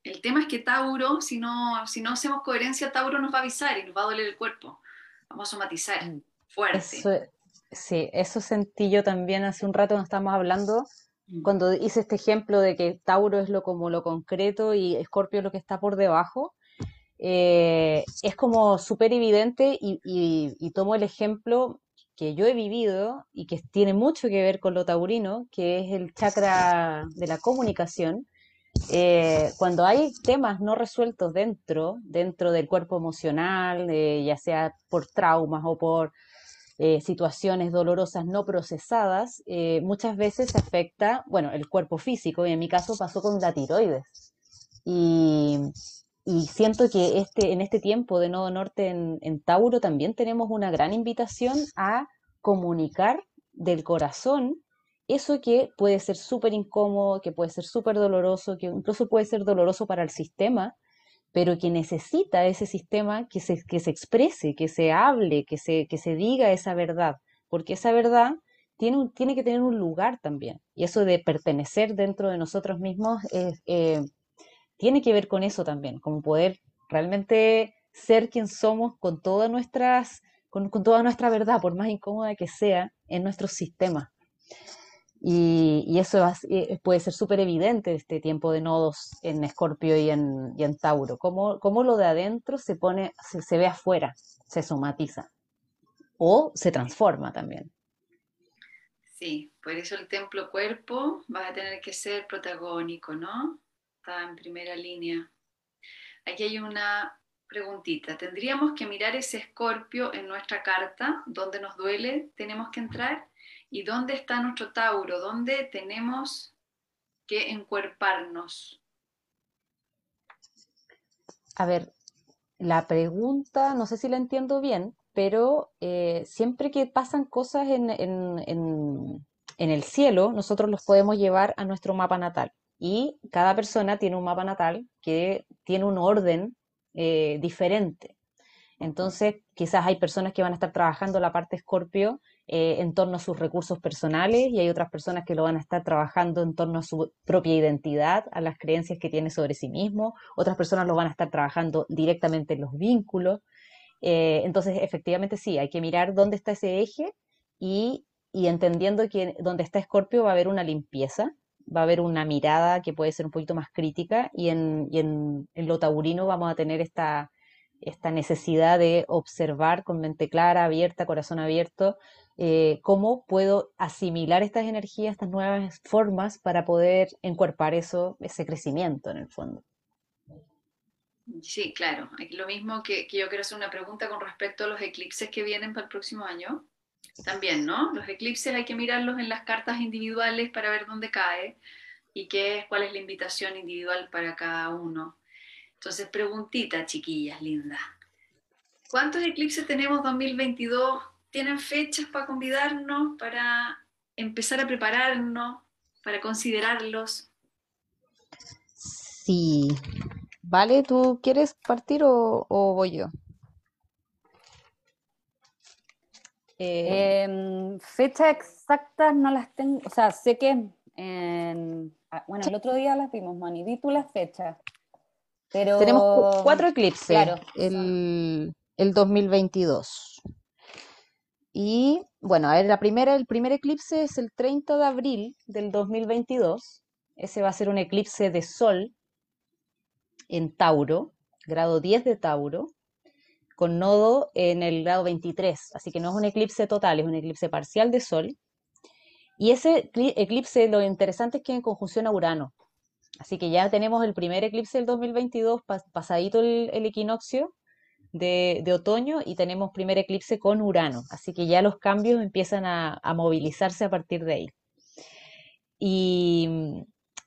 el tema es que Tauro, si no, si no hacemos coherencia, Tauro nos va a avisar y nos va a doler el cuerpo. Vamos a somatizar mm. fuerte. sí, eso sentí yo también hace un rato cuando estábamos hablando. Cuando hice este ejemplo de que Tauro es lo como lo concreto y Escorpio lo que está por debajo. Eh, es como súper evidente y, y tomo el ejemplo que yo he vivido y que tiene mucho que ver con lo taurino, que es el chakra de la comunicación, eh, cuando hay temas no resueltos dentro, dentro del cuerpo emocional, eh, ya sea por traumas o por eh, situaciones dolorosas no procesadas, muchas veces afecta, bueno, el cuerpo físico, y en mi caso pasó con la tiroides. Y, siento que este, en este tiempo de Nodo Norte en, en Tauro también tenemos una gran invitación a comunicar del corazón eso que puede ser súper incómodo, que puede ser súper doloroso, que incluso puede ser doloroso para el sistema, pero que necesita ese sistema que se, que se exprese, que se hable, que se, que se diga esa verdad, porque esa verdad tiene, tiene que tener un lugar también. Y eso de pertenecer dentro de nosotros mismos eh, tiene que ver con eso también, como poder realmente ser quien somos con todas nuestras, con, con toda nuestra verdad, por más incómoda que sea, en nuestros sistemas. Y, eso eh, puede ser súper evidente este tiempo de nodos en Escorpio y en, Tauro. Cómo, cómo, lo de adentro se pone, se, ve afuera, se somatiza. O se transforma también. Sí, por eso el templo cuerpo va a tener que ser protagónico, ¿no? Está en primera línea. Aquí hay una preguntita. ¿Tendríamos que mirar ese escorpio en nuestra carta? ¿Dónde nos duele? ¿Tenemos que entrar? ¿Y dónde está nuestro Tauro? ¿Dónde tenemos que encuerparnos? A ver, la pregunta, no sé si la entiendo bien, pero eh, siempre que pasan cosas en, el cielo, nosotros los podemos llevar a nuestro mapa natal. Y cada persona tiene un mapa natal que tiene un orden eh, diferente. Entonces, quizás hay personas que van a estar trabajando la parte escorpio eh, en torno a sus recursos personales y hay otras personas que lo van a estar trabajando en torno a su propia identidad, a las creencias que tiene sobre sí mismo, otras personas lo van a estar trabajando directamente en los vínculos. Eh, entonces, efectivamente sí, hay que mirar dónde está ese eje y, entendiendo que donde está Escorpio va a haber una limpieza, va a haber una mirada que puede ser un poquito más crítica y en, y en lo taurino vamos a tener esta, esta necesidad de observar con mente clara, abierta, corazón abierto, eh, cómo puedo asimilar estas energías, estas nuevas formas para poder encuerpar eso, ese crecimiento en el fondo. Sí, claro. Lo mismo que, yo quiero hacer una pregunta con respecto a los eclipses que vienen para el próximo año. También, ¿no? Los eclipses hay que mirarlos en las cartas individuales para ver dónde cae y qué es, cuál es la invitación individual para cada uno. Entonces, preguntita, chiquillas, linda. ¿Cuántos eclipses tenemos 2022 tienen fechas para convidarnos, para empezar a prepararnos, para considerarlos. Sí. Vale, ¿tú quieres partir o, voy yo? Eh, em, fecha exacta no las tengo, o sea, sé que en, ah, bueno, el otro día las vimos, Moni, di tú las fechas. Pero... Tenemos cuatro eclipses claro. el, el 2022. Y bueno, a ver, la primera, el primer eclipse es el 30 de abril del 2022. Ese va a ser un eclipse de sol en Tauro, grado 10 de Tauro, con nodo en el grado 23. Así que no es un eclipse total, es un eclipse parcial de sol. Y ese eclipse, lo interesante es que en conjunción a Urano. Así que ya tenemos el primer eclipse del 2022, pasadito el, el equinoccio, de, otoño y tenemos primer eclipse con Urano, así que ya los cambios empiezan a, movilizarse a partir de ahí. Y mm,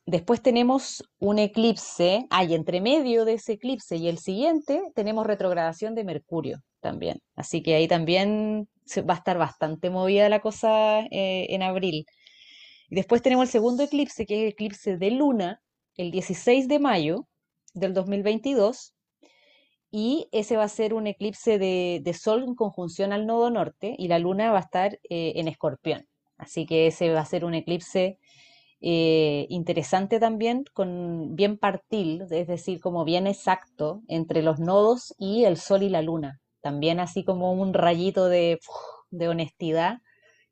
después tenemos un eclipse, hay entre medio de ese eclipse y el siguiente tenemos retrogradación de Mercurio también, así que ahí también va a estar bastante movida la cosa eh, en abril. Y después tenemos el segundo eclipse, que es el eclipse de Luna, el 16 de mayo del 2022, y ese va a ser un eclipse de, Sol en conjunción al nodo norte y la luna va a estar eh, en escorpión. Así que ese va a ser un eclipse eh, interesante también, con bien partil, es decir, como bien exacto entre los nodos y el Sol y la luna. También así como un rayito de, honestidad,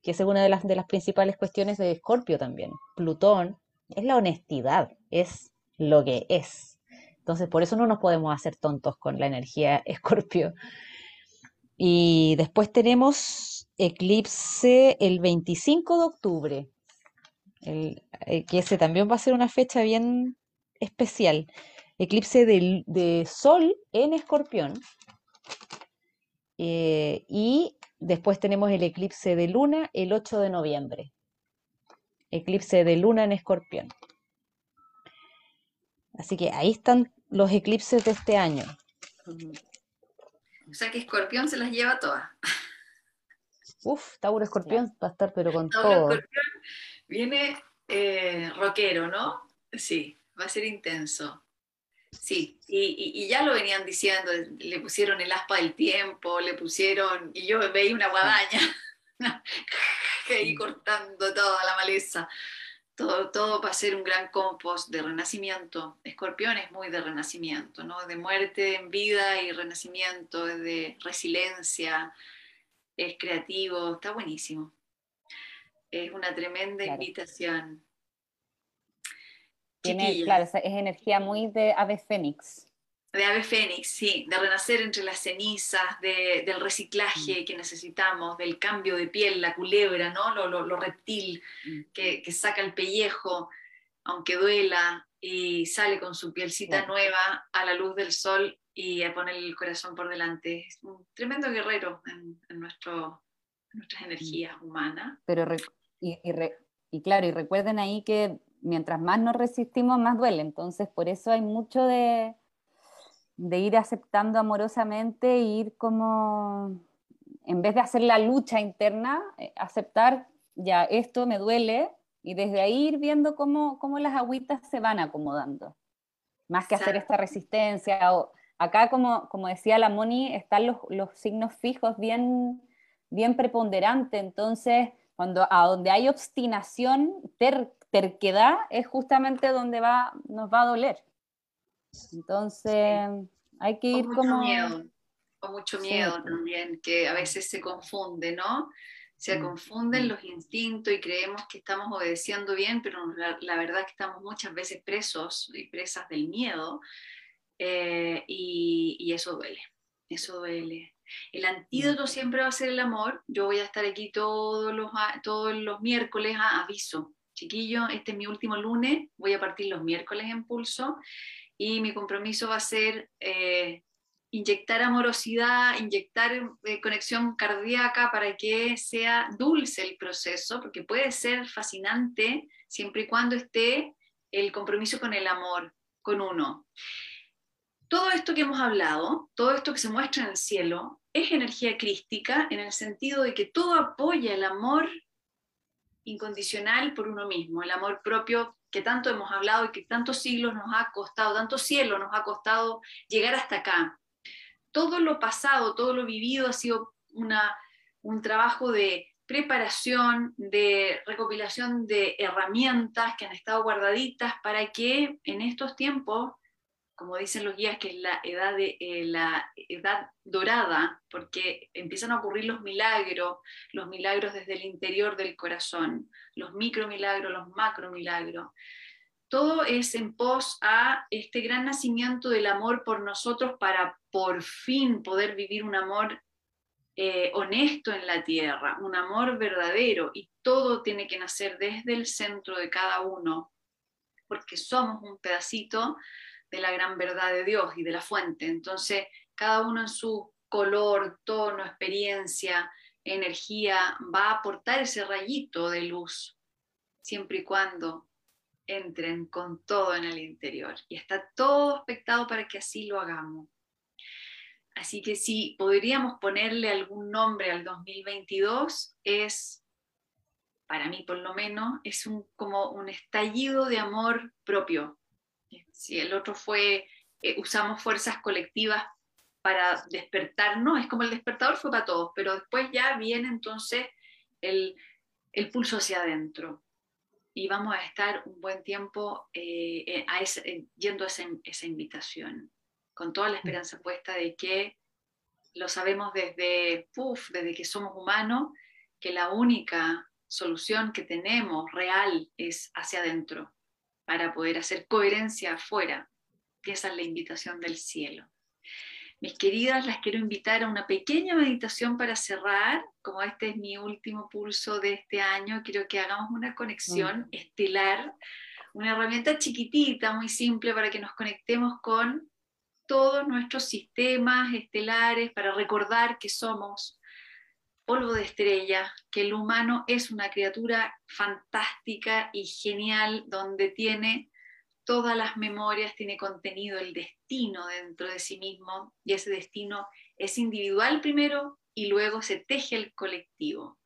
que es una de las, de las principales cuestiones de Escorpio también. Plutón es la honestidad, es lo que es entonces, por eso no nos podemos hacer tontos con la energía (laughs) escorpio. Y después tenemos eclipse el 25 de octubre, el, eh, que ese también va a ser una fecha bien especial. Eclipse de, Sol en escorpión. Eh, y después tenemos el eclipse de Luna el 8 de noviembre. Eclipse de Luna en escorpión. Así que ahí están los eclipses de este año. O sea que Escorpión se las lleva todas. (laughs) Uf, Tauro Escorpión va a estar pero con todo. Escorpión viene eh, rockero, ¿no? Sí, va a ser intenso. Sí, y, ya lo venían diciendo, le pusieron el aspa del tiempo, le pusieron, y yo veía una guadaña (laughs) ahí cortando toda la maleza todo, todo va a ser un gran compost de renacimiento. Escorpión es muy de renacimiento, ¿no? De muerte en vida y renacimiento, de resiliencia, es creativo, está buenísimo. Es una tremenda invitación. Tiene, claro, es energía muy de ave fénix de ave fénix, sí, de renacer entre las cenizas, del reciclaje mm. que necesitamos, del cambio de piel, la culebra, ¿no? lo, reptil mm. que, saca el pellejo, aunque duela, y sale con su pielcita nueva a la luz del sol y a poner el corazón por delante. Es un tremendo guerrero en, nuestro, nuestras mm. energías humanas. Pero y, y claro, y recuerden ahí que mientras más nos resistimos, más duele. Entonces, por eso hay mucho de de ir aceptando amorosamente ir como, en vez de hacer la lucha interna, eh, aceptar, ya, esto me duele, y desde ahí ir viendo cómo, cómo las agüitas se van acomodando, más que hacer esta resistencia. O, acá, como, como decía la Moni, están los, los signos fijos bien, bien preponderantes, entonces, cuando a donde hay obstinación, terquedad, es justamente donde va, nos va a doler. Entonces, hay que ir como... Miedo, con mucho miedo también, que a veces se confunde, ¿no? Se mm, confunden los instintos y creemos que estamos obedeciendo bien, pero la, verdad es que estamos muchas veces presos y presas del miedo eh, y, eso duele, eso duele. El antídoto siempre va a ser el amor. Yo voy a estar aquí todos los, todos los miércoles a aviso. Chiquillo, este es mi último lunes, voy a partir los miércoles en pulso y mi compromiso va a ser eh, inyectar amorosidad, inyectar eh, conexión cardíaca para que sea dulce el proceso, porque puede ser fascinante siempre y cuando esté el compromiso con el amor, con uno. Todo esto que hemos hablado, todo esto que se muestra en el cielo, es energía crística en el sentido de que todo apoya el amor incondicional por uno mismo, el amor propio que tanto hemos hablado y que tantos siglos nos ha costado, tanto cielo nos ha costado llegar hasta acá. Todo lo pasado, todo lo vivido ha sido una, un trabajo de preparación, de recopilación de herramientas que han estado guardaditas para que en estos tiempos, como dicen los guías, que es la edad, de, eh, la edad dorada, porque empiezan a ocurrir los milagros, los milagros desde el interior del corazón, los micro milagros, los macro milagros. Todo es en pos a este gran nacimiento del amor por nosotros para por fin poder vivir un amor eh, honesto en la tierra, un amor verdadero y todo tiene que nacer desde el centro de cada uno, porque somos un pedacito de la gran verdad de Dios y de la fuente. Entonces, cada uno en su color, tono, experiencia, energía, va a aportar ese rayito de luz, siempre y cuando entren con todo en el interior. Y está todo expectado para que así lo hagamos. Así que si podríamos ponerle algún nombre al 2022, es, para mí por lo menos, es un, como un estallido de amor propio. Si el otro fue, eh, usamos fuerzas colectivas para despertarnos, es como el despertador fue para todos, pero después ya viene entonces el, el pulso hacia adentro. Y vamos a estar un buen tiempo eh, eh, a yendo a esa invitación con toda la esperanza puesta de que lo sabemos desde, desde que somos humanos, que la única solución que tenemos real es hacia adentro, para poder hacer coherencia afuera. Y esa es la invitación del cielo. Mis queridas, las quiero invitar a una pequeña meditación para cerrar. Como este es mi último pulso de este año, quiero que hagamos una conexión mm. estelar, una herramienta chiquitita, muy simple, para que nos conectemos con todos nuestros sistemas estelares para recordar que somos polvo de estrella, que el humano es una criatura fantástica y genial, donde tiene todas las memorias, tiene contenido el destino dentro de sí mismo, y ese destino es individual primero y luego se teje el colectivo.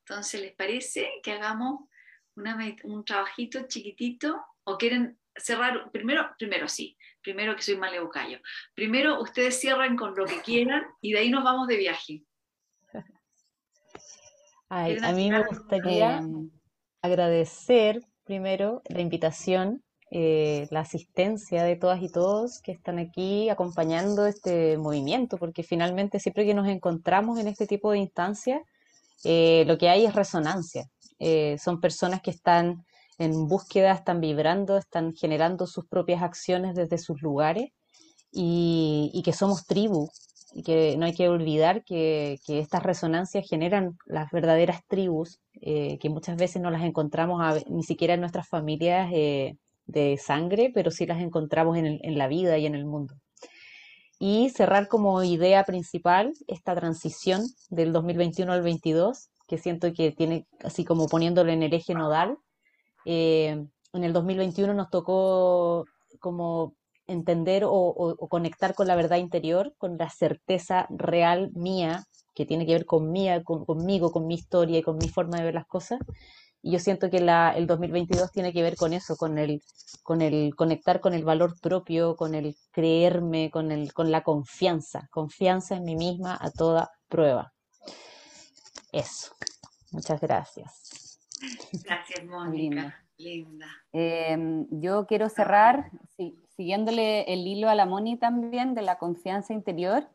Entonces, ¿les parece que hagamos un trabajito chiquitito o quieren cerrar primero, primero sí, primero que soy malebucayo. Primero ustedes cierran con lo que quieran y de ahí nos vamos de viaje. A mí me gustaría em, agradecer primero la invitación, eh, la asistencia de todas y todos que están aquí acompañando este movimiento, porque finalmente siempre que nos encontramos en este tipo de instancias, eh, lo que hay es resonancia. Eh, son personas que están en búsqueda, están vibrando, están generando sus propias acciones desde sus lugares y, que somos tribu que no hay que olvidar que, estas resonancias generan las verdaderas tribus eh, que muchas veces no las encontramos ni siquiera en nuestras familias eh, de sangre, pero sí las encontramos en, en la vida y en el mundo. Y cerrar como idea principal esta transición del 2021 al 22, que siento que tiene así como poniéndolo en el eje nodal, eh, en el 2021 nos tocó como entender o, conectar con la verdad interior, con la certeza real mía, que tiene que ver con mía, conmigo, con mi historia y con mi forma de ver las cosas. Y yo siento que el 2022 tiene que ver con eso, con el, con el conectar con el valor propio, con el creerme, con, el, con la confianza, confianza en mí misma a toda prueba. Eso. Muchas gracias. Gracias, Mónica. Linda. Em, yo quiero cerrar siguiéndole el hilo a la Moni también de la confianza interior,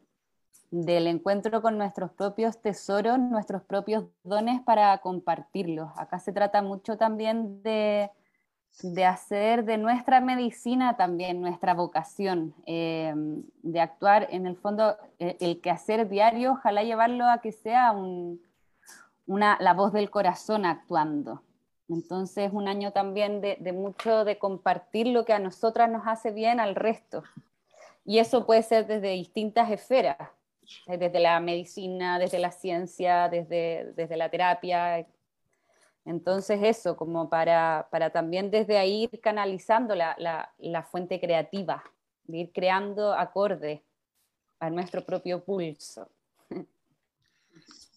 del encuentro con nuestros propios tesoros, nuestros propios dones para compartirlos. Acá se trata mucho también de, de hacer de nuestra medicina también nuestra vocación, em, de actuar en el fondo, el, el quehacer diario, ojalá llevarlo a que sea un, la voz del corazón actuando. Entonces, un año también de, mucho de compartir lo que a nosotras nos hace bien al resto. Y eso puede ser desde distintas esferas, eh, desde la medicina, desde la ciencia, desde, desde la terapia. Entonces, eso, como para, para también desde ahí ir canalizando la, la, la fuente creativa, de ir creando acorde a nuestro propio pulso. (laughs)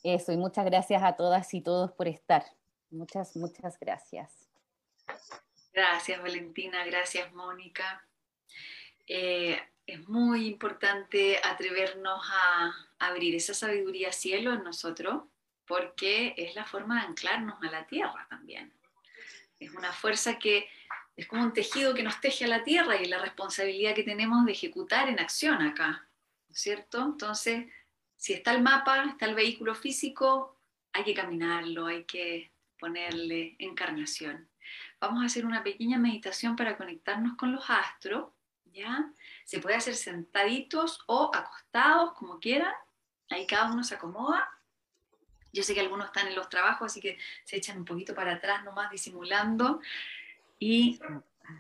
Eso, y muchas gracias a todas y todos por estar. Muchas, muchas gracias. Gracias, Valentina. Gracias, Mónica. Eh, es muy importante atrevernos a abrir esa sabiduría cielo en nosotros, porque es la forma de anclarnos a la tierra también. Es una fuerza que es como un tejido que nos teje a la tierra y la responsabilidad que tenemos de ejecutar en acción acá, ¿cierto? Entonces, si está el mapa, está el vehículo físico, hay que caminarlo, hay que ponerle encarnación. Vamos a hacer una pequeña meditación para conectarnos con los astros, ¿ya? Se puede hacer sentaditos o acostados, como quieran. Ahí cada uno se acomoda. Yo sé que algunos están en los trabajos, así que se echan un poquito para atrás nomás disimulando. Y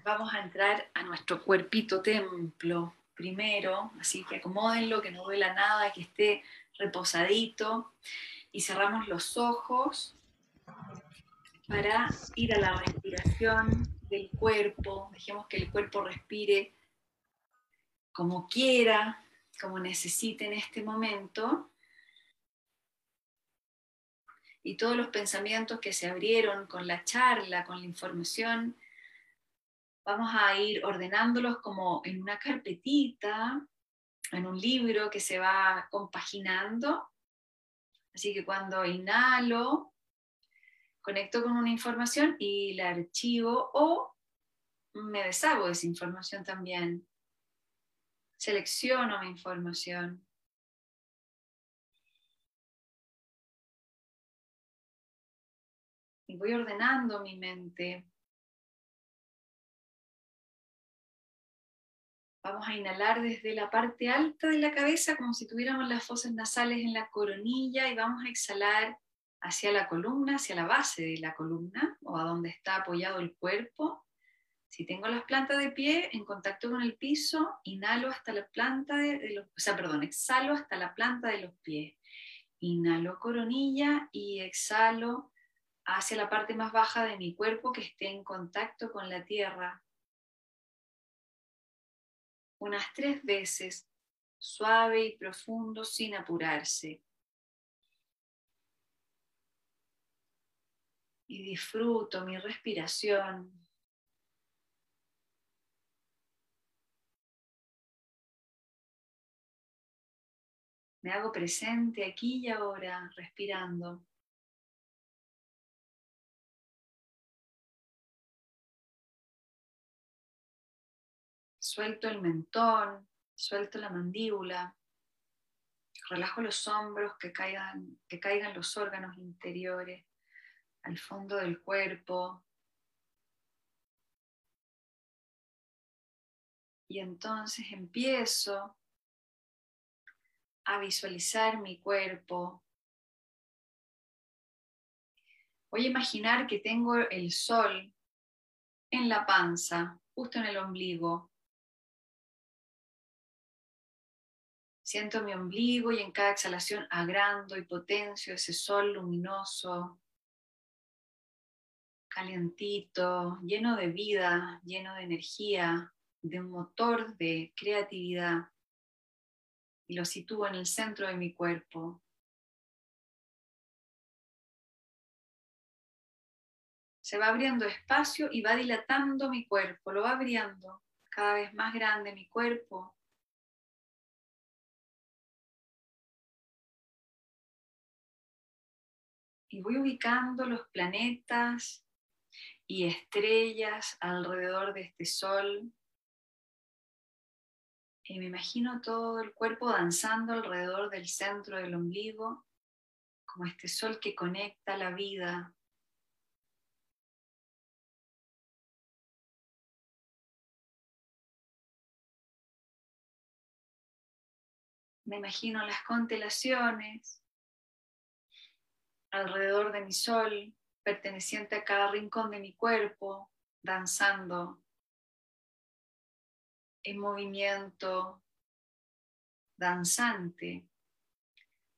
vamos a entrar a nuestro cuerpito templo primero, así que acomódenlo, que no duela nada, que esté reposadito. Y cerramos los ojos para ir a la respiración del cuerpo. Dejemos que el cuerpo respire como quiera, como necesite en este momento. Y todos los pensamientos que se abrieron con la charla, con la información, vamos a ir ordenándolos como en una carpetita, en un libro que se va compaginando. Así que cuando inhalo, conecto con una información y la archivo o me deshago de esa información también. Selecciono mi información. Y voy ordenando mi mente. Vamos a inhalar desde la parte alta de la cabeza como si tuviéramos las fosas nasales en la coronilla y vamos a exhalar hacia la columna, hacia la base de la columna o a donde está apoyado el cuerpo. Si tengo las plantas de pie en contacto con el piso, inhalo hasta la planta de, los, o sea, perdón, exhalo hasta la planta de los pies. Inhalo coronilla y exhalo hacia la parte más baja de mi cuerpo que esté en contacto con la tierra. Unas tres veces, suave y profundo sin apurarse. Y disfruto mi respiración. Me hago presente aquí y ahora, respirando. Suelto el mentón, suelto la mandíbula, relajo los hombros, que caigan, que caigan los órganos interiores al fondo del cuerpo. Y entonces empiezo a visualizar mi cuerpo. Voy a imaginar que tengo el sol en la panza, justo en el ombligo. Siento mi ombligo y en cada exhalación agrando y potencio ese sol luminoso calientito, lleno de vida, lleno de energía, de un motor de creatividad. Y lo sitúo en el centro de mi cuerpo. Se va abriendo espacio y va dilatando mi cuerpo, lo va abriendo cada vez más grande mi cuerpo. Y voy ubicando los planetas y estrellas alrededor de este sol. Y me imagino todo el cuerpo danzando alrededor del centro del ombligo, como este sol que conecta la vida. Me imagino las constelaciones alrededor de mi sol, perteneciente a cada rincón de mi cuerpo, danzando en movimiento danzante,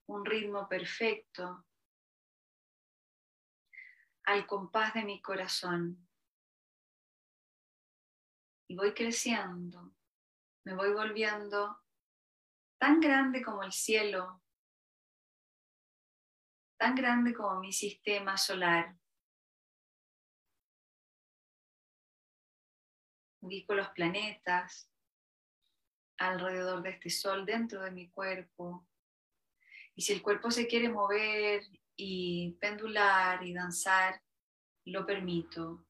un ritmo perfecto, al compás de mi corazón. Y voy creciendo, me voy volviendo tan grande como el cielo, tan grande como mi sistema solar. Ubico los planetas alrededor de este sol dentro de mi cuerpo. Y si el cuerpo se quiere mover y pendular y danzar, lo permito.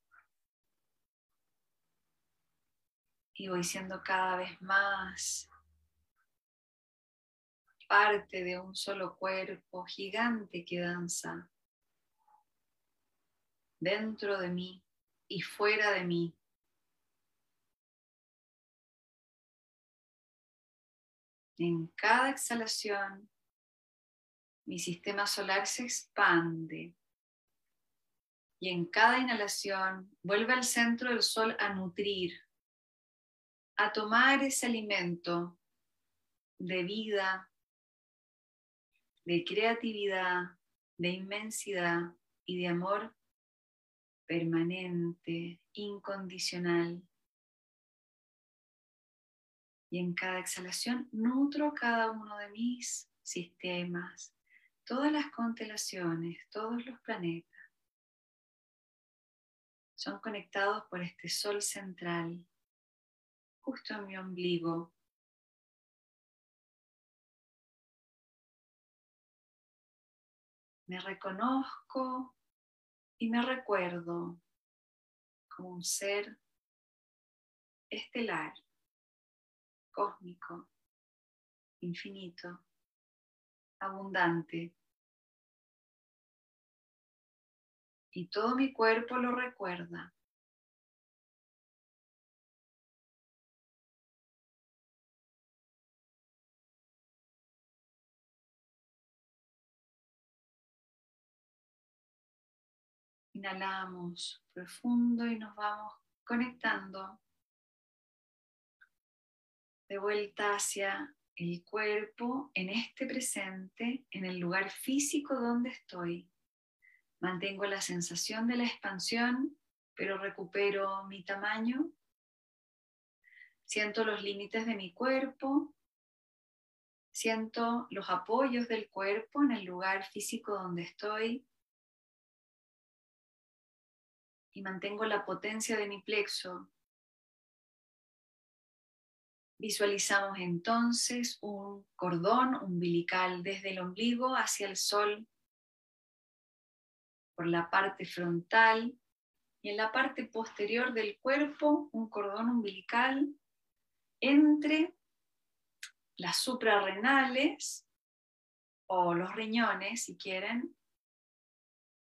Y voy siendo cada vez más parte de un solo cuerpo gigante que danza dentro de mí y fuera de mí. En cada exhalación, mi sistema solar se expande y en cada inhalación vuelve al centro del sol a nutrir, a tomar ese alimento de vida, de creatividad, de inmensidad y de amor permanente, incondicional. Y en cada exhalación nutro cada uno de mis sistemas, todas las constelaciones, todos los planetas. Son conectados por este sol central, justo en mi ombligo. Me reconozco y me recuerdo como un ser estelar, cósmico, infinito, abundante. Y todo mi cuerpo lo recuerda. Inhalamos profundo y nos vamos conectando de vuelta hacia el cuerpo en este presente, en el lugar físico donde estoy. Mantengo la sensación de la expansión, pero recupero mi tamaño. Siento los límites de mi cuerpo. Siento los apoyos del cuerpo en el lugar físico donde estoy y mantengo la potencia de mi plexo. Visualizamos entonces un cordón umbilical desde el ombligo hacia el sol por la parte frontal y en la parte posterior del cuerpo un cordón umbilical entre las suprarrenales o los riñones, si quieren,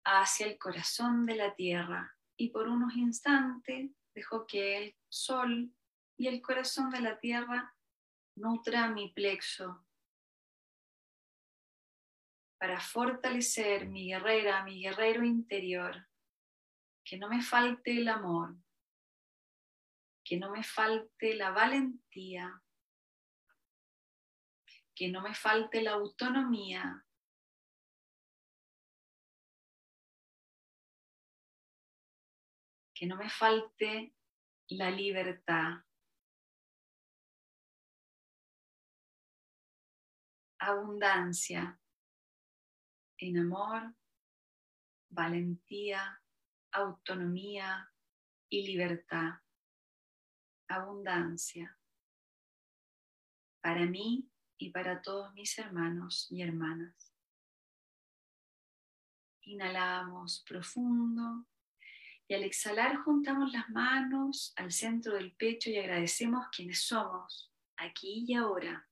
hacia el corazón de la tierra y por unos instantes dejo que el sol y el corazón de la tierra nutra mi plexo. Para fortalecer mi guerrera, mi guerrero interior, que no me falte el amor, que no me falte la valentía, que no me falte la autonomía, que no me falte la libertad. Abundancia en amor, valentía, autonomía y libertad. Abundancia para mí y para todos mis hermanos y hermanas. Inhalamos profundo y al exhalar juntamos las manos al centro del pecho y agradecemos quienes somos, aquí y ahora.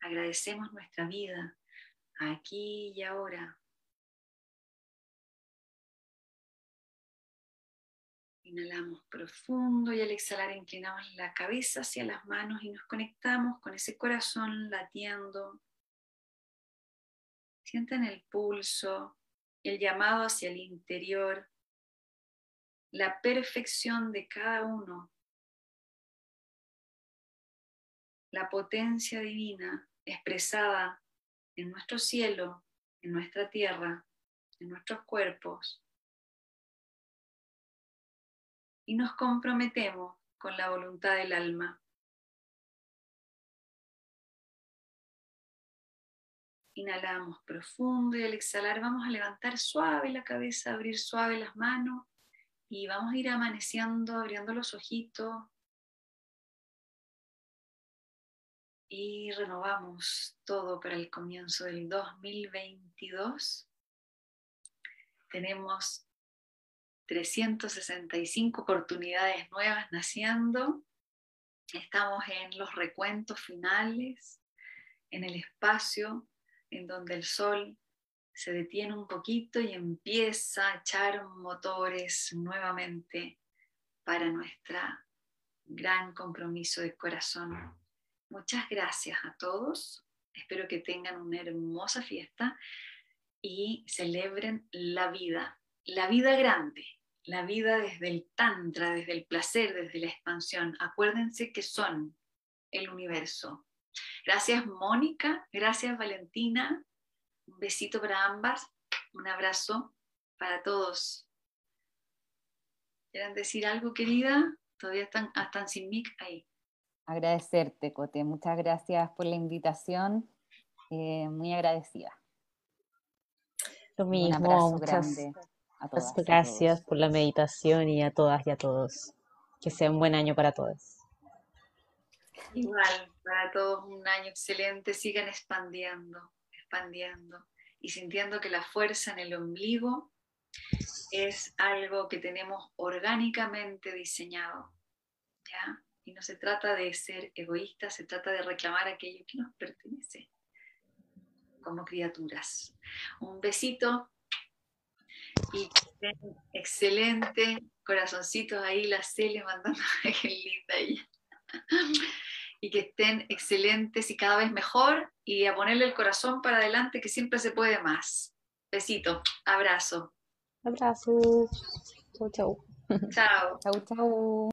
Agradecemos nuestra vida, aquí y ahora. Inhalamos profundo y al exhalar inclinamos la cabeza hacia las manos y nos conectamos con ese corazón latiendo. Sienten el pulso el llamado hacia el interior la perfección de cada uno, la potencia divina expresada en nuestro cielo, en nuestra tierra, en nuestros cuerpos. Y nos comprometemos con la voluntad del alma. Inhalamos profundo y al exhalar vamos a levantar suave la cabeza, abrir suave las manos y vamos a ir amaneciendo, abriendo los ojitos. Y renovamos todo para el comienzo del 2022. tenemos 365 oportunidades nuevas naciendo. Estamos en los recuentos finales, en el espacio en donde el sol se detiene un poquito y empieza a echar motores nuevamente para nuestro gran compromiso de corazón. Muchas gracias a todos. Espero que tengan una hermosa fiesta y celebren la vida, la vida grande, la vida desde el tantra, desde el placer, desde la expansión. Acuérdense que son el universo. Gracias Mónica, gracias Valentina, un besito para ambas, un abrazo para todos. ¿Quieren decir algo, querida? Todavía están, están sin mic ahí. Agradecerte, Cote. Muchas gracias por la invitación. Eh, muy agradecida. Lo mismo, muchas gracias por la meditación y a todas y a todos. Que sea un buen año para todos. Igual, para todos un año excelente. Sigan expandiendo expandiendo y sintiendo que la fuerza en el ombligo es algo que tenemos orgánicamente diseñado. ¿ya? Y no se trata de ser egoísta, se trata de reclamar aquello que nos pertenece como criaturas. Un besito y excelente corazoncitos ahí, la Cele mandando, (laughs) qué linda y que estén excelentes y cada vez mejor y a ponerle el corazón para adelante que siempre se puede más. Besito, abrazo. Abrazo. Chau, chau. Chao. Chau, chau.